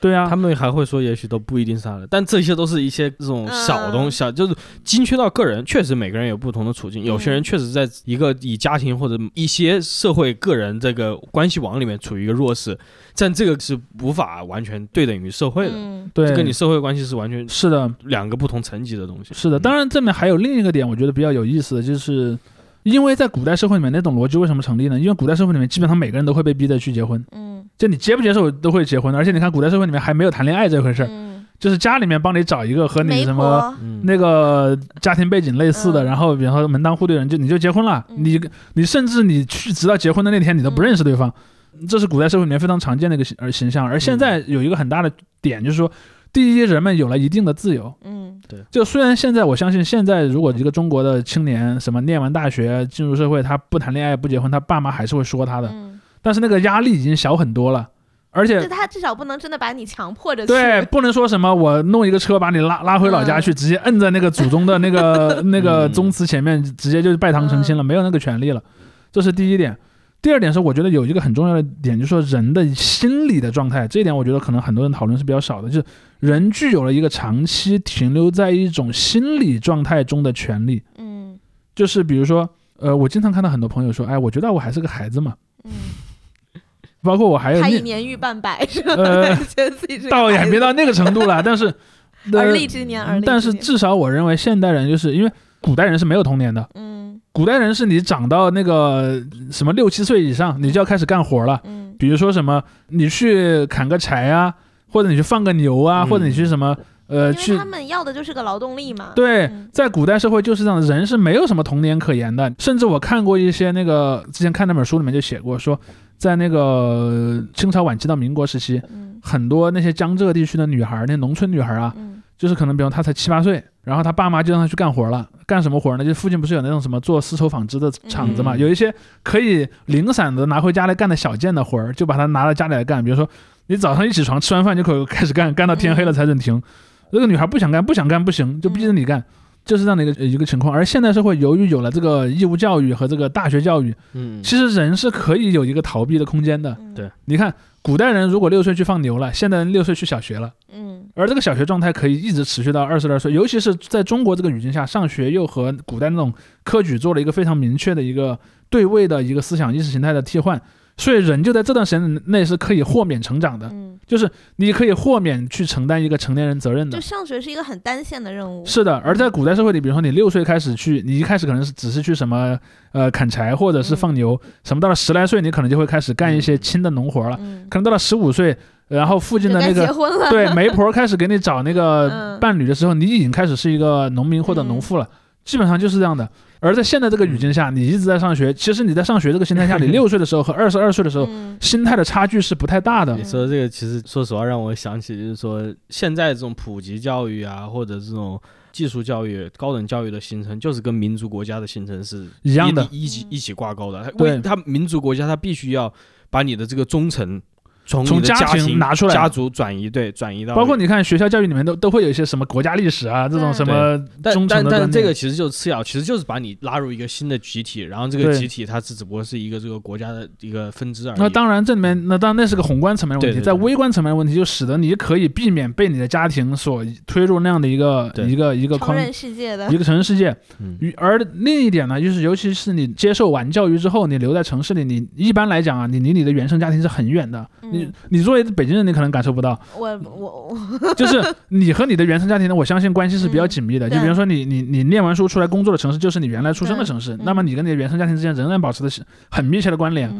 对啊，他们还会说，也许都不一定杀人，但这些都是一些这种小东小就是精确到个人，确实每个人有不同的处境，有些人确实在一个以家庭或者一些社会个人这个关系网里面处于一个弱势，但这个是无法完全对等于社会的，嗯对，这跟你社会关系是完全是的，两个不同层级的东西。是的。嗯当然，这里面还有另一个点，我觉得比较有意思的就是。因为在古代社会里面，那种逻辑为什么成立呢？因为古代社会里面基本上每个人都会被逼着去结婚，嗯。就你接不接受都会结婚，而且你看古代社会里面还没有谈恋爱这回事儿，嗯，就是家里面帮你找一个和你什么那个家庭背景类似的，嗯。然后比方说门当户对人，就你就结婚了，嗯。你你甚至你去直到结婚的那天你都不认识对方，这是古代社会里面非常常见的一个形呃形象。而现在有一个很大的点就是说，第一，人们有了一定的自由。嗯对就虽然现在我相信，现在如果一个中国的青年什么念完大学进入社会，他不谈恋爱不结婚，他爸妈还是会说他的，嗯，但是那个压力已经小很多了，而且他至少不能真的把你强迫着去。对，不能说什么我弄一个车把你拉拉回老家去，嗯直接摁在那个祖宗的那个 那个嗯宗祠前面，直接就拜堂成亲了，没有那个权利了。这是第一点。第二点是，我觉得有一个很重要的点，就是说人的心理的状态，这一点我觉得可能很多人讨论是比较少的，就是人具有了一个长期停留在一种心理状态中的权利，嗯。就是比如说，呃，我经常看到很多朋友说，哎，我觉得我还是个孩子嘛，嗯，包括我还有他已年逾半百是吧？呃 觉得自己是个倒也孩子没到那个程度了，但是 而呃立之年，而立但是至少我认为现代人就是因为古代人是没有童年的，嗯古代人是你长到那个什么六七岁以上，你就要开始干活了。嗯比如说什么，你去砍个柴啊，或者你去放个牛啊，嗯或者你去什么呃去因为他们要的就是个劳动力嘛。对嗯，在古代社会就是这样的，人是没有什么童年可言的。甚至我看过一些那个之前看那本书里面就写过，说在那个清朝晚期到民国时期，嗯很多那些江浙地区的女孩儿，那农村女孩儿啊，嗯就是可能比方她才七八岁，然后她爸妈就让她去干活了，干什么活呢？就附近不是有那种什么做丝绸纺织的厂子嘛，嗯有一些可以零散的拿回家来干的小件的活儿，就把它拿到家里来干。比如说你早上一起床吃完饭就可以开始干，干到天黑了才准停。这个女孩不想干，不想干不行，就逼着你干。就是这样的一个一个情况，而现代社会由于有了这个义务教育和这个大学教育，嗯，其实人是可以有一个逃避的空间的。嗯对你看，古代人如果六岁去放牛了，现代人六岁去小学了，嗯。而这个小学状态可以一直持续到二十二岁，尤其是在中国这个语境下，上学又和古代那种科举做了一个非常明确的一个对位的一个思想意识形态的替换，所以人就在这段时间内是可以豁免成长的，嗯，就是你可以豁免去承担一个成年人责任的。就。上学是一个很单线的任务。是的，而在古代社会里，比如说你六岁开始去，你一开始可能是只是去什么呃砍柴或者是放牛，什么到了十来岁，你可能就会开始干一些轻的农活了，嗯，可能到了十五岁，然后附近的那个。对媒婆开始给你找那个 嗯。伴侣的时候，你已经开始是一个农民或者农妇了，基本上就是这样的。而在现在这个语境下，你一直在上学，其实你在上学这个心态下，你六 岁的时候和二十二岁的时候，嗯心态的差距是不太大的你。说这个，其实说实话让我想起，就是说现在这种普及教育啊，或者这种技术教育、高等教育的形成，就是跟民族国家的形成是一样的嗯一起一起挂钩的。为它民族国家，它必须要把你的这个忠诚从从家庭拿出来。家族转移，对，转移到包括你看学校教育里面都都会有一些什么国家历史啊这种什么但忠诚但但的这个其实就是次要，其实就是把你拉入一个新的集体，然后这个集体它是只不过是一个这个国家的一个分支而已。那当然，这里面那当然那是个宏观层面的问题，对对对。在微观层面的问题就使得你可以避免被你的家庭所推入那样的一个一个一个框承认世界的一个成人世界。嗯。而另一点呢，就是尤其是你接受完教育之后，你留在城市里，你一般来讲啊，你离你的原生家庭是很远的，嗯你作为北京人，你可能感受不到，我我 我，就是你和你的原生家庭呢，我相信关系是比较紧密的。嗯就比如说你你你念完书出来工作的城市，就是你原来出生的城市，嗯那么你跟你的原生家庭之间仍然保持的是很密切的关联。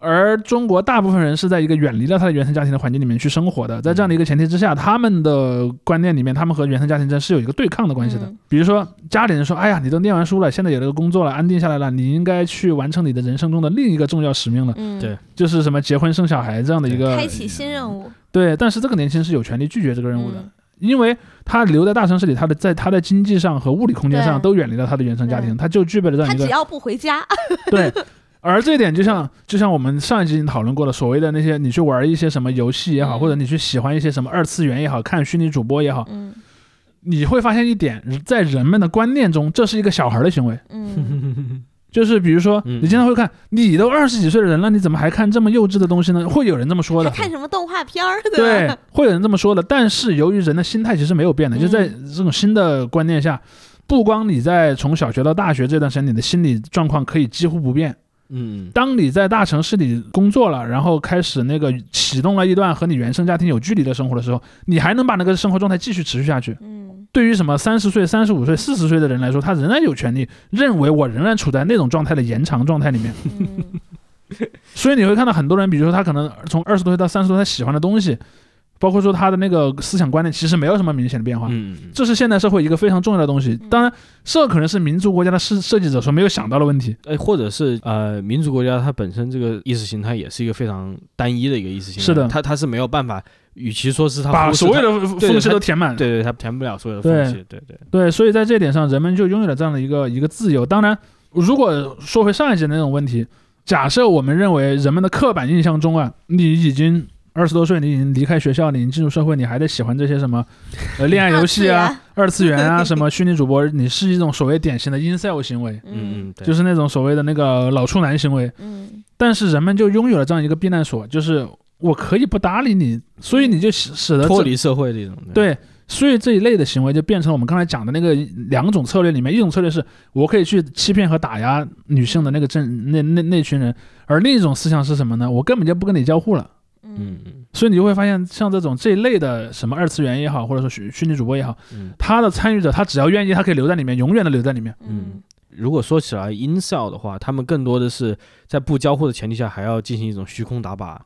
嗯而中国大部分人是在一个远离了他的原生家庭的环境里面去生活的，在这样的一个前提之下，他们的观念里面，他们和原生家庭之间是有一个对抗的关系的。嗯。比如说，家里人说：“哎呀，你都念完书了，现在有了个工作了，安定下来了，你应该去完成你的人生中的另一个重要使命了，嗯，对。就是什么结婚生小孩这样的一个开启新任务，对。但是这个年轻人是有权利拒绝这个任务的，嗯。因为他留在大城市里，他的在他的经济上和物理空间上都远离了他的原生家庭，他就具备了这样一个他只要不回家，对，而这一点就像就像我们上一集已经讨论过的，所谓的那些你去玩一些什么游戏也好，嗯或者你去喜欢一些什么二次元也好，看虚拟主播也好，嗯你会发现一点，在人们的观念中，这是一个小孩的行为。嗯，就是比如说，嗯你经常会看，你都二十几岁的人了，你怎么还看这么幼稚的东西呢？会有人这么说的。看什么动画片儿？对吧？，会有人这么说的。但是由于人的心态其实没有变的，就在嗯这种新的观念下，不光你在从小学到大学这段时间，你的心理状况可以几乎不变。嗯当你在大城市里工作了，然后开始那个启动了一段和你原生家庭有距离的生活的时候，你还能把那个生活状态继续持续下去。嗯对于什么三十岁、三十五岁、四十岁的人来说，他仍然有权利认为我仍然处在那种状态的延长状态里面。所以你会看到很多人，比如说他可能从二十多岁到三十多岁，他喜欢的东西，包括说他的那个思想观念，其实没有什么明显的变化。嗯这是现代社会一个非常重要的东西。当然，这可能是民族国家的设设计者所没有想到的问题。哎，或者是呃，民族国家它本身这个意识形态也是一个非常单一的一个意识形态，是的它它是没有办法，与其说是他把所有的缝隙都填满。对对，它填不了所有的缝隙，对对，对，所以在这一点上，人们就拥有了这样的一个一个自由。当然，如果说回上一集的那种问题，假设我们认为人们的刻板印象中啊，你已经二十多岁，你已经离开学校，你已经进入社会，你还得喜欢这些什么呃恋爱游戏啊、二次元啊、什么虚拟主播，你是一种所谓典型的 insel 行为，嗯嗯就是那种所谓的那个老处男行为。嗯但是人们就拥有了这样一个避难所，就是我可以不搭理你，所以你就使使得脱离社会这种，对，所以这一类的行为就变成了我们刚才讲的那个两种策略里面，一种策略是我可以去欺骗和打压女性的那个正那那那群人，而另一种思想是什么呢？我根本就不跟你交互了。嗯嗯嗯所以你就会发现，像这种这一类的什么二次元也好，或者说虚虚拟主播也好，嗯。他的参与者他只要愿意，他可以留在里面，永远的留在里面。嗯如果说起来 incel 的话，他们更多的是在不交互的前提下，还要进行一种虚空打靶。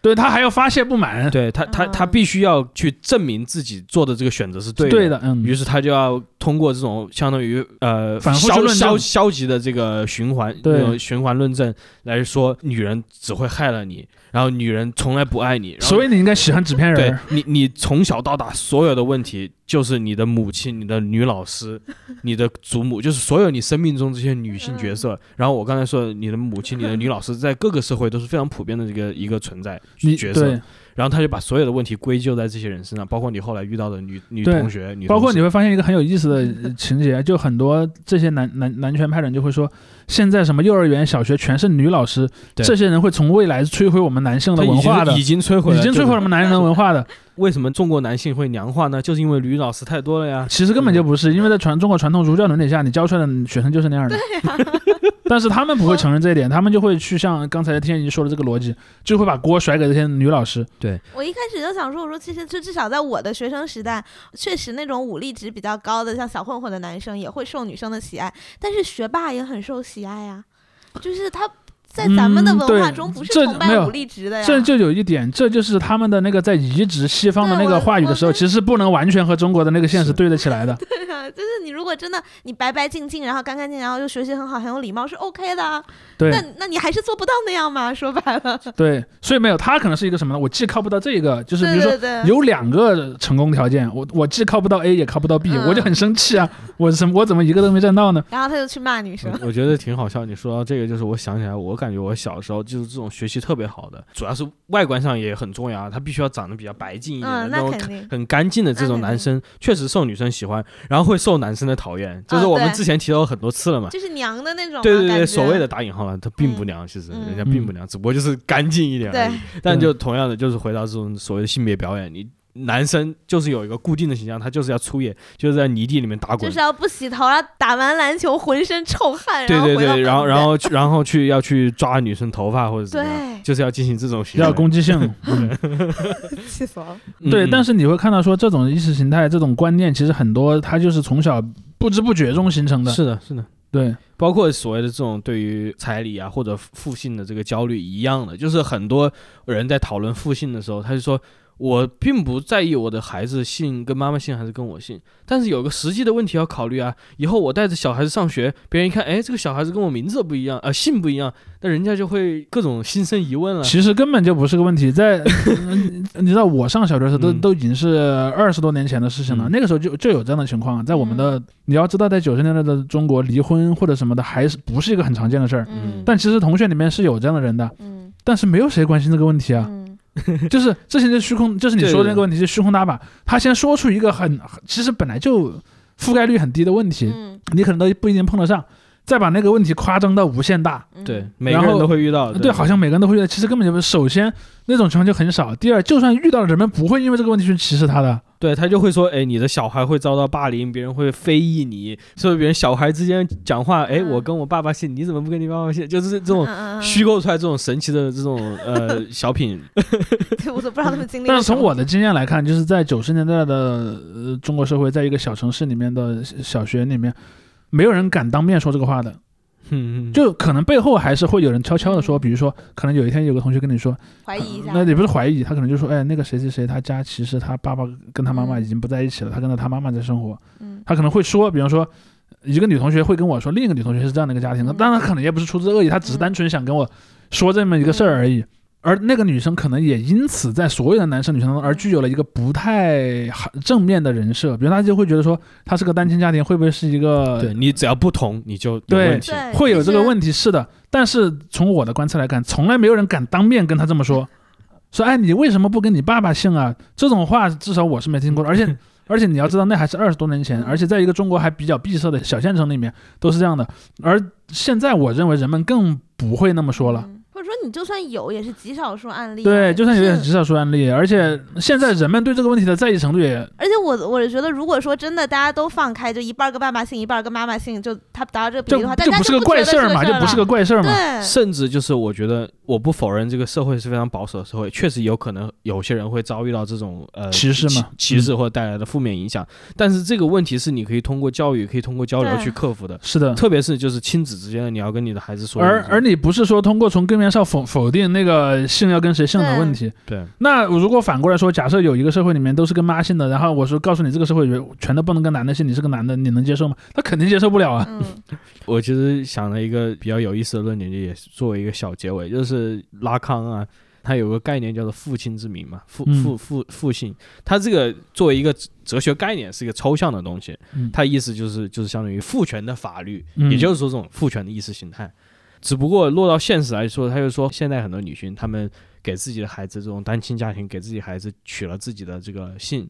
对他还要发泄不满，对他，他他嗯必须要去证明自己做的这个选择是对的。对的，嗯，于是他就要通过这种相当于呃消消消极的这个循环，对循环论证来说，女人只会害了你，然后女人从来不爱你，所以你应该喜欢纸片人对。你，你从小到大所有的问题，就是你的母亲、你的女老师、你的祖母，就是所有你生命中这些女性角色。然后我刚才说，你的母亲、你的女老师，在各个社会都是非常普遍的这个一个存在你角色。对，然后他就把所有的问题归咎在这些人身上，包括你后来遇到的女女同学、女包括你会发现一个很有意思的呃情节，就很多这些男男男权派人就会说，现在什么幼儿园、小学全是女老师，这些人会从未来摧毁我们男性的文化的，经已经摧毁了，已经摧毁了我们男人的文化的。为什么中国男性会娘化呢？就是因为女老师太多了呀。其实根本就不是，因为在传中国传统儒教伦理下，你教出来的学生就是那样的。但是他们不会承认这一点，他们就会去像刚才天怡说的这个逻辑，就会把锅甩给这些女老师。对我一开始就想说，我说其实就至少在我的学生时代，确实那种武力值比较高的，像小混混的男生也会受女生的喜爱，但是学霸也很受喜爱呀，就是他在咱们的嗯文化中不是崇拜武力值的呀。这就有一点，这就是他们的那个在移植西方的那个话语的时候，其实不能完全和中国的那个现实对得起来的。对啊，就是你如果真的你白白净净，然后干干净净，然后又学习很好，很有礼貌，是 OK 的啊。对那那你还是做不到那样嘛？说白了，对，所以没有他可能是一个什么呢？我既靠不到这个，就是比如说有两个成功条件，我我既靠不到 A 也靠不到 B，、嗯我就很生气啊！我什么我怎么一个都没占到呢？然后他就去骂女生。我我觉得挺好笑。你说到这个，就是我想起来，我感觉我小时候就是这种学习特别好的，主要是外观上也很重要啊。他必须要长得比较白净一点那种。很干净的这种男生，确实受女生喜欢，然后会受男生的讨厌。就是我们之前提到很多次了嘛。就是娘的那种，对对对，所谓的打引号了，他并不娘，其实嗯人家并不娘，只不过就是干净一点而已对。但就同样的，就是回到这种所谓的性别表演，你男生就是有一个固定的形象，他就是要出野，就是在泥地里面打滚就是。要不洗头，然后打完篮球浑身臭汗，对对对，然后然后后去然后去要去抓女生头发或者怎么样，对，就是要进行这种行为。比较攻击性。嗯 气死了。对，嗯但是你会看到说这种意识形态、这种观念，其实很多它就是从小不知不觉中形成的。是的，是的。对，包括所谓的这种对于彩礼啊或者父性的这个焦虑一样的，就是很多人在讨论父性的时候，他就说我并不在意我的孩子姓跟妈妈姓还是跟我姓，但是有个实际的问题要考虑啊，以后我带着小孩子上学，别人一看，哎，这个小孩子跟我名字不一样，呃，姓不一样，那人家就会各种心生疑问了。其实根本就不是个问题。在 嗯你知道我上小学的时候，都嗯都已经是二十多年前的事情了。嗯那个时候就就有这样的情况，在我们的你要知道，在九十年代的中国，离婚或者什么的还是不是一个很常见的事儿。嗯，但其实同学里面是有这样的人的，嗯但是没有谁关心这个问题啊。嗯 就是之前就虚空，就是你说的那个问题，就虚空打靶。他先说出一个很，其实本来就覆盖率很低的问题，嗯，你可能都不一定碰得上，再把那个问题夸张到无限大。嗯对，每个人都会遇到。对，好像每个人都会遇到，其实根本就不是。首先，那种情况就很少。第二，就算遇到了，人们不会因为这个问题去歧视他的。对他就会说，哎，你的小孩会遭到霸凌，别人会非议你，所以别人小孩之间讲话，哎，嗯我跟我爸爸姓，你怎么不跟你爸爸姓？就是这种嗯虚，构出来这种神奇的这种呃小品，对我都不知道他们经历。但是从我的经验来看，就是在九十年代的呃中国社会，在一个小城市里面的小学里面，没有人敢当面说这个话的，嗯嗯，就可能背后还是会有人悄悄的说，比如说，可能有一天有个同学跟你说，怀疑一下，那也不是怀疑，他可能就说，哎，那个谁谁谁，他家其实他爸爸跟他妈妈已经不在一起了，他跟着他妈妈在生活。嗯。他可能会说，比方说，一个女同学会跟我说，另一个女同学是这样的一个家庭，嗯。当然可能也不是出自恶意，他只是嗯。单纯想跟我说这么一个事儿而已。而那个女生可能也因此在所有的男生女生当中而具有了一个不太好正面的人设，比如她就会觉得说，她是个单亲家庭，会不会是一个对你只要不同，你就有对问题。对，会有这个。问题？是的，但是从我的观测来看，从来没有人敢当面跟她这么说，说哎，你为什么不跟你爸爸姓啊？这种话至少我是没听过的，而且。而且你要知道，那还是二十多年前，而且在一个中国还比较闭塞的小县城里面，都是这样的。而现在，我认为人们更不会那么说了。嗯或者说你就算有，也是极少数案例啊。对，就算有点是极少数案例，而且现在人们对这个问题的在意程度也，而且我我是觉得，如果说真的大家都放开，就一半儿跟爸爸姓，一半儿跟妈妈姓，就他达到这个比就例的话，大家就不是个怪事事儿嘛，就不是个怪事儿嘛。对，甚至就是我觉得，我不否认这个社会是非常保守的社会，确实有可能有些人会遭遇到这种呃歧视嘛歧歧视或者带来的负面影响。但是这个问题是你可以通过教育，可以通过交流去克服的。是的，特别是就是亲子之间的，你要跟你的孩子说。而而你不是说通过从根源上否否定那个姓要跟谁姓的问题。对那如果反过来说，假设有一个社会里面都是跟妈姓的，然后我说告诉你这个社会全都不能跟男的姓，你是个男的，你能接受吗？他肯定接受不了啊。嗯 我其实想了一个比较有意思的论点，也是作为一个小结尾，就是拉康啊，他有个概念叫做父亲之名嘛，父嗯父父父姓，他这个作为一个哲学概念是一个抽象的东西，嗯它意思就是就是相当于父权的法律，嗯也就是说这种父权的意识形态。只不过落到现实来说，他就说现在很多女性，她们给自己的孩子这种单亲家庭，给自己孩子取了自己的这个姓，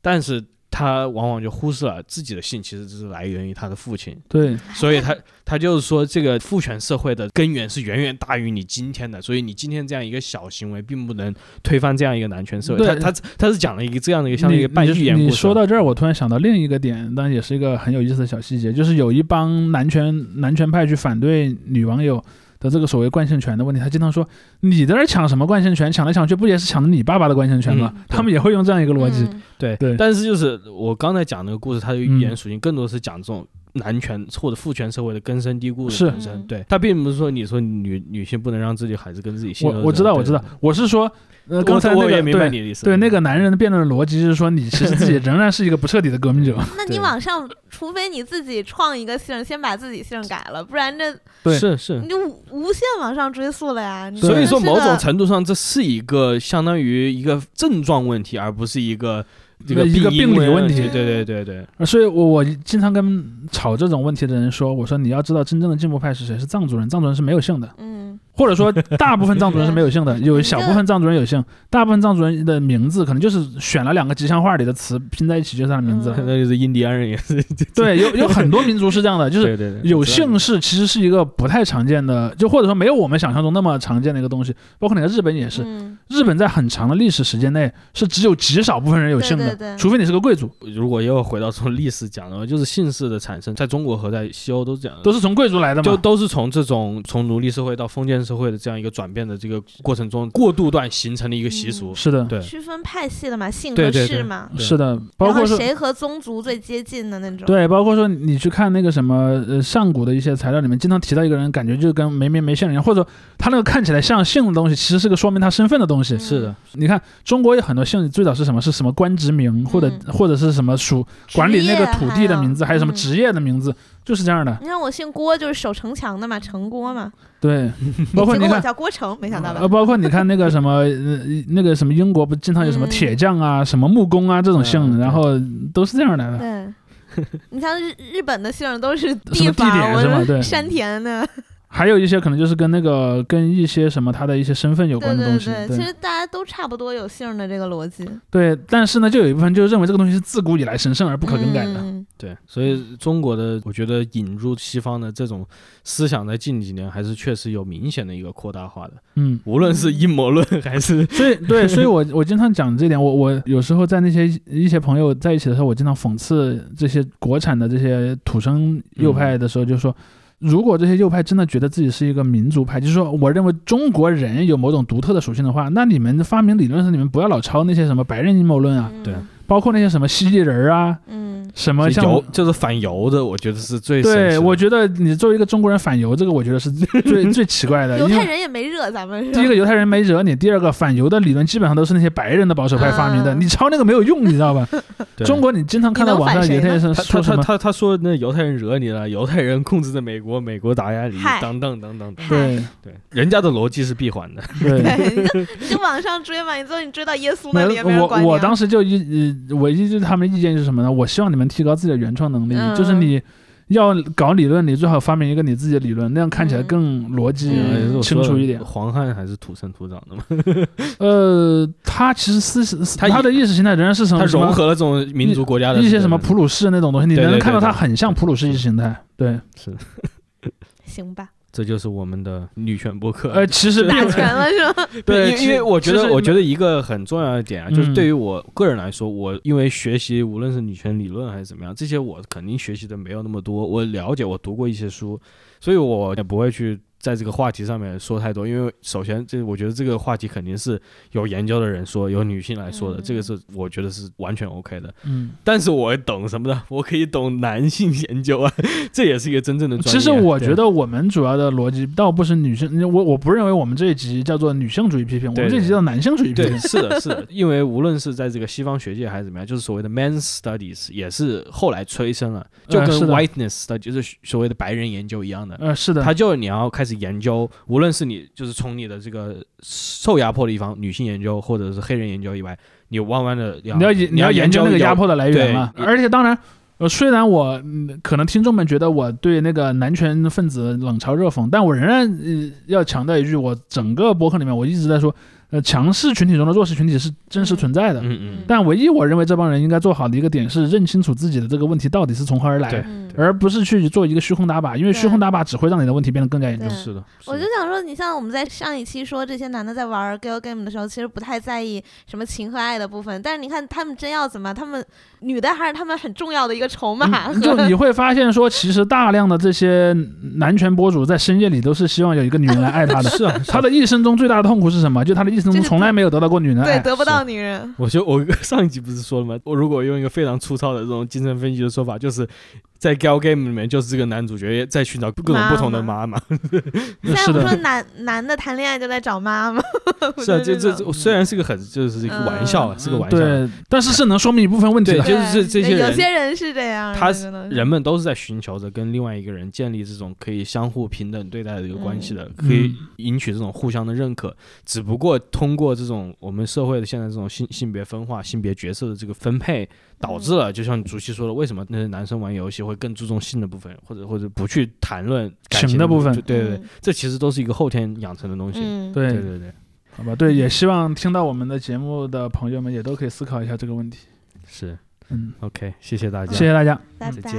但是她往往就忽视了自己的姓其实只是来源于他的父亲，对，所以他他就是说，这个父权社会的根源是远远大于你今天的，所以你今天这样一个小行为，并不能推翻这样一个男权社会。他他他是讲了一个这样的一个像一个半寓言故事。说到这儿，我突然想到另一个点，当然也是一个很有意思的小细节，就是有一帮男权男权派去反对女网友的这个所谓惯性权的问题，他经常说你在那儿抢什么惯性权，抢来抢去不也是抢的你爸爸的惯性权吗？嗯 他们也会用这样一个逻辑。嗯对对但是就是我刚才讲那个故事，它的寓言嗯属性更多是讲这种男权或者父权社会的根深蒂固的是本身。嗯对，他并不是说你说女女性不能让自己孩子跟自己姓我我知道我知道，我是说，呃，刚才那个我也明白对你的意思。对那个男人的辩论的逻辑是说，你其实自己仍然是一个不彻底的革命者。那你往上，除非你自己创一个姓，先把自己姓改了，不然这对是是你，就无无限往上追溯了呀。所以说，某种程度上，这是一个相当于一个症状问题，而不是一个这个一个病理问题对对对对，呃所以我，我经常跟吵这种问题的人说，我说你要知道真正的进步派是谁，是藏族人，藏族人是没有姓的。或者说大部分藏族人是没有姓的，有小部分藏族人有姓，大部分藏族人的名字可能就是选了两个吉祥话里的词拼在一起就是他的名字了。嗯 那就是印第安人也是，对，有有很多民族是这样的，就是有姓氏其实是一个不太常见的，就或者说没有我们想象中那么常见的一个东西。包括你在日本也是，嗯日本在很长的历史时间内是只有极少部分人有姓的，除非你是个贵族，如果又回到从历史讲的话，就是姓氏的产生，在中国和在西欧都是这样的，都是从贵族来的嘛。就都是从这种从奴隶社会到封建社会的这样一个转变的这个过程中过渡段形成的一个习俗。是的，对区分派系的嘛，姓和对对对氏嘛，对是的，包然后括说谁和宗族最接近的那种。对，包括说你去看那个什么呃上古的一些材料里面，经常提到一个人，感觉就跟没名没姓人一样，或者他那个看起来像姓的东西，其实是个说明他身份的东西。嗯是的，你看中国有很多姓，最早是什么？是什么官职名，或者、嗯或者是什么属管理那个土地的名字，还有什么嗯职业的名字，就是这样的。你看我姓郭，就是守城墙的嘛，城郭嘛。对，包括你看。叫郭城，没想到吧呃，？包括你看那个什么，呃，那个什么英国不经常有什么嗯铁匠啊、什么木工啊这种姓，嗯然后都是这样来的。对，你像日日本的姓都是什么地方，是吗对山田的，还有一些可能就是跟那个跟一些什么他的一些身份有关的东西。对对，其实大家都差不多有姓的这个逻辑，对，但是呢，就有一部分就认为这个东西是自古以来神圣而不可更改的。嗯对，所以中国的我觉得引入西方的这种思想，在近几年还是确实有明显的一个扩大化的，嗯，无论是阴谋论还是所以对，所以我我经常讲这点。我我有时候在那些一些朋友在一起的时候，我经常讽刺这些国产的这些土生右派的时候，就说。如果这些右派真的觉得自己是一个民族派，就是说，我认为中国人有某种独特的属性的话，那你们发明理论时，你们不要老抄那些什么白人阴谋论啊，嗯对包括那些什么蜥蜴人儿啊，嗯，什么像油，就是反犹的，我觉得是最对，我觉得你作为一个中国人反犹，这个我觉得是 最最奇怪的。犹太人也没惹咱们，第一个犹太人没惹你，第二个反犹的理论基本上都是那些白人的保守派发明的，嗯你抄那个没有用，你知道吧？中国你经常看到网上犹太人他说什么？他他他他说那犹太人惹你了，犹太人控制着美国，美国打压你嗨，等等等等等。对对，人家的逻辑是闭环的。对。对，你就你就往上追嘛，你最后你追到耶稣那里也没人我管你啊。我当时就一呃，唯一就是他们的意见是什么呢？我希望你们提高自己的原创能力，嗯。就是你要搞理论，你最好发明一个你自己的理论，那样看起来嗯更逻辑、清楚一点。黄汉还是土生土长的嘛，呃，他其实思思他他的意识形态仍然是什么？他融合了这种民族国家的一些什么普鲁士那种东西，你能看到对对。它很像普鲁士意识形态。对，是，行吧，这就是我们的女权博客。呃，其实打拳了是吗？对，因为我觉得，我觉得一个很重要的点啊，就是嗯对于我个人来说，我因为学习无论是女权理论还是怎么样，这些我肯定学习的没有那么多，我了解，我读过一些书，所以我也不会去在这个话题上面说太多，因为首先这我觉得这个话题肯定是有研究的人说，有女性来说的，嗯这个是我觉得是完全 OK 的。嗯，但是我懂什么的，我可以懂男性研究啊，这也是一个真正的专业啊。其实我觉得我们主要的逻辑倒不是女性，我我不认为我们这一集叫做女性主义批评，我们这一集叫男性主义批对，评。是的，是的，因为无论是在这个西方学界还是怎么样，就是所谓的 men's studies 也是后来催生了，就跟 whiteness 的就是所谓的白人研究一样的。呃，是的，他就你要开始研究，无论是你就是从你的这个受压迫的一方女性研究，或者是黑人研究以外，你弯弯的要你要你要研究那个压迫的来源对嘛。而且当然，呃，虽然我嗯可能听众们觉得我对那个男权分子冷嘲热讽，但我仍然呃要强调一句，我整个博客里面我一直在说，呃，强势群体中的弱势群体是真实存在的。嗯嗯，但唯一我认为这帮人应该做好的一个点是认清楚自己的这个问题到底是从何而来而不是去做一个虚空打靶，因为虚空打靶只会让你的问题变得更加严重。是的，我就想说，你像我们在上一期说这些男的在玩 girl game 的时候，其实不太在意什么情和爱的部分，但是你看他们真要怎么，他们女的还是他们很重要的一个筹码。嗯就你会发现说，其实大量的这些男权博主在深夜里都是希望有一个女人来爱他的。是啊，他的一生中最大的痛苦是什么？就他的一生中从来没有得到过女人爱对，得不到女人。我就我 上一集不是说了吗？我如果用一个非常粗糙的这种精神分析的说法，就是在 gal game 里面，就是这个男主角在寻找各种不同的妈妈。现在 是的，不说男男的谈恋爱就在找妈妈，我是啊，觉这这虽然是个很就是一个玩笑是个玩笑。对，但是是能说明一部分问题对，的。就是这这些有人，些人是这样的，他人们都是在寻求着跟另外一个人建立这种可以相互平等对待的一个关系的，嗯可以赢取这种互相的认可。只不过通过这种我们社会的现在这种性性别分化、性别角色的这个分配，导致了就像主席说的，为什么那些男生玩游戏会会更注重性的部分，或者或者不去谈论感情的部分对对对嗯，这其实都是一个后天养成的东西。嗯，对对。对对，好吧，对，也希望听到我们的节目的朋友们也都可以思考一下这个问题。是嗯，OK，谢谢大家，谢谢大家。拜再见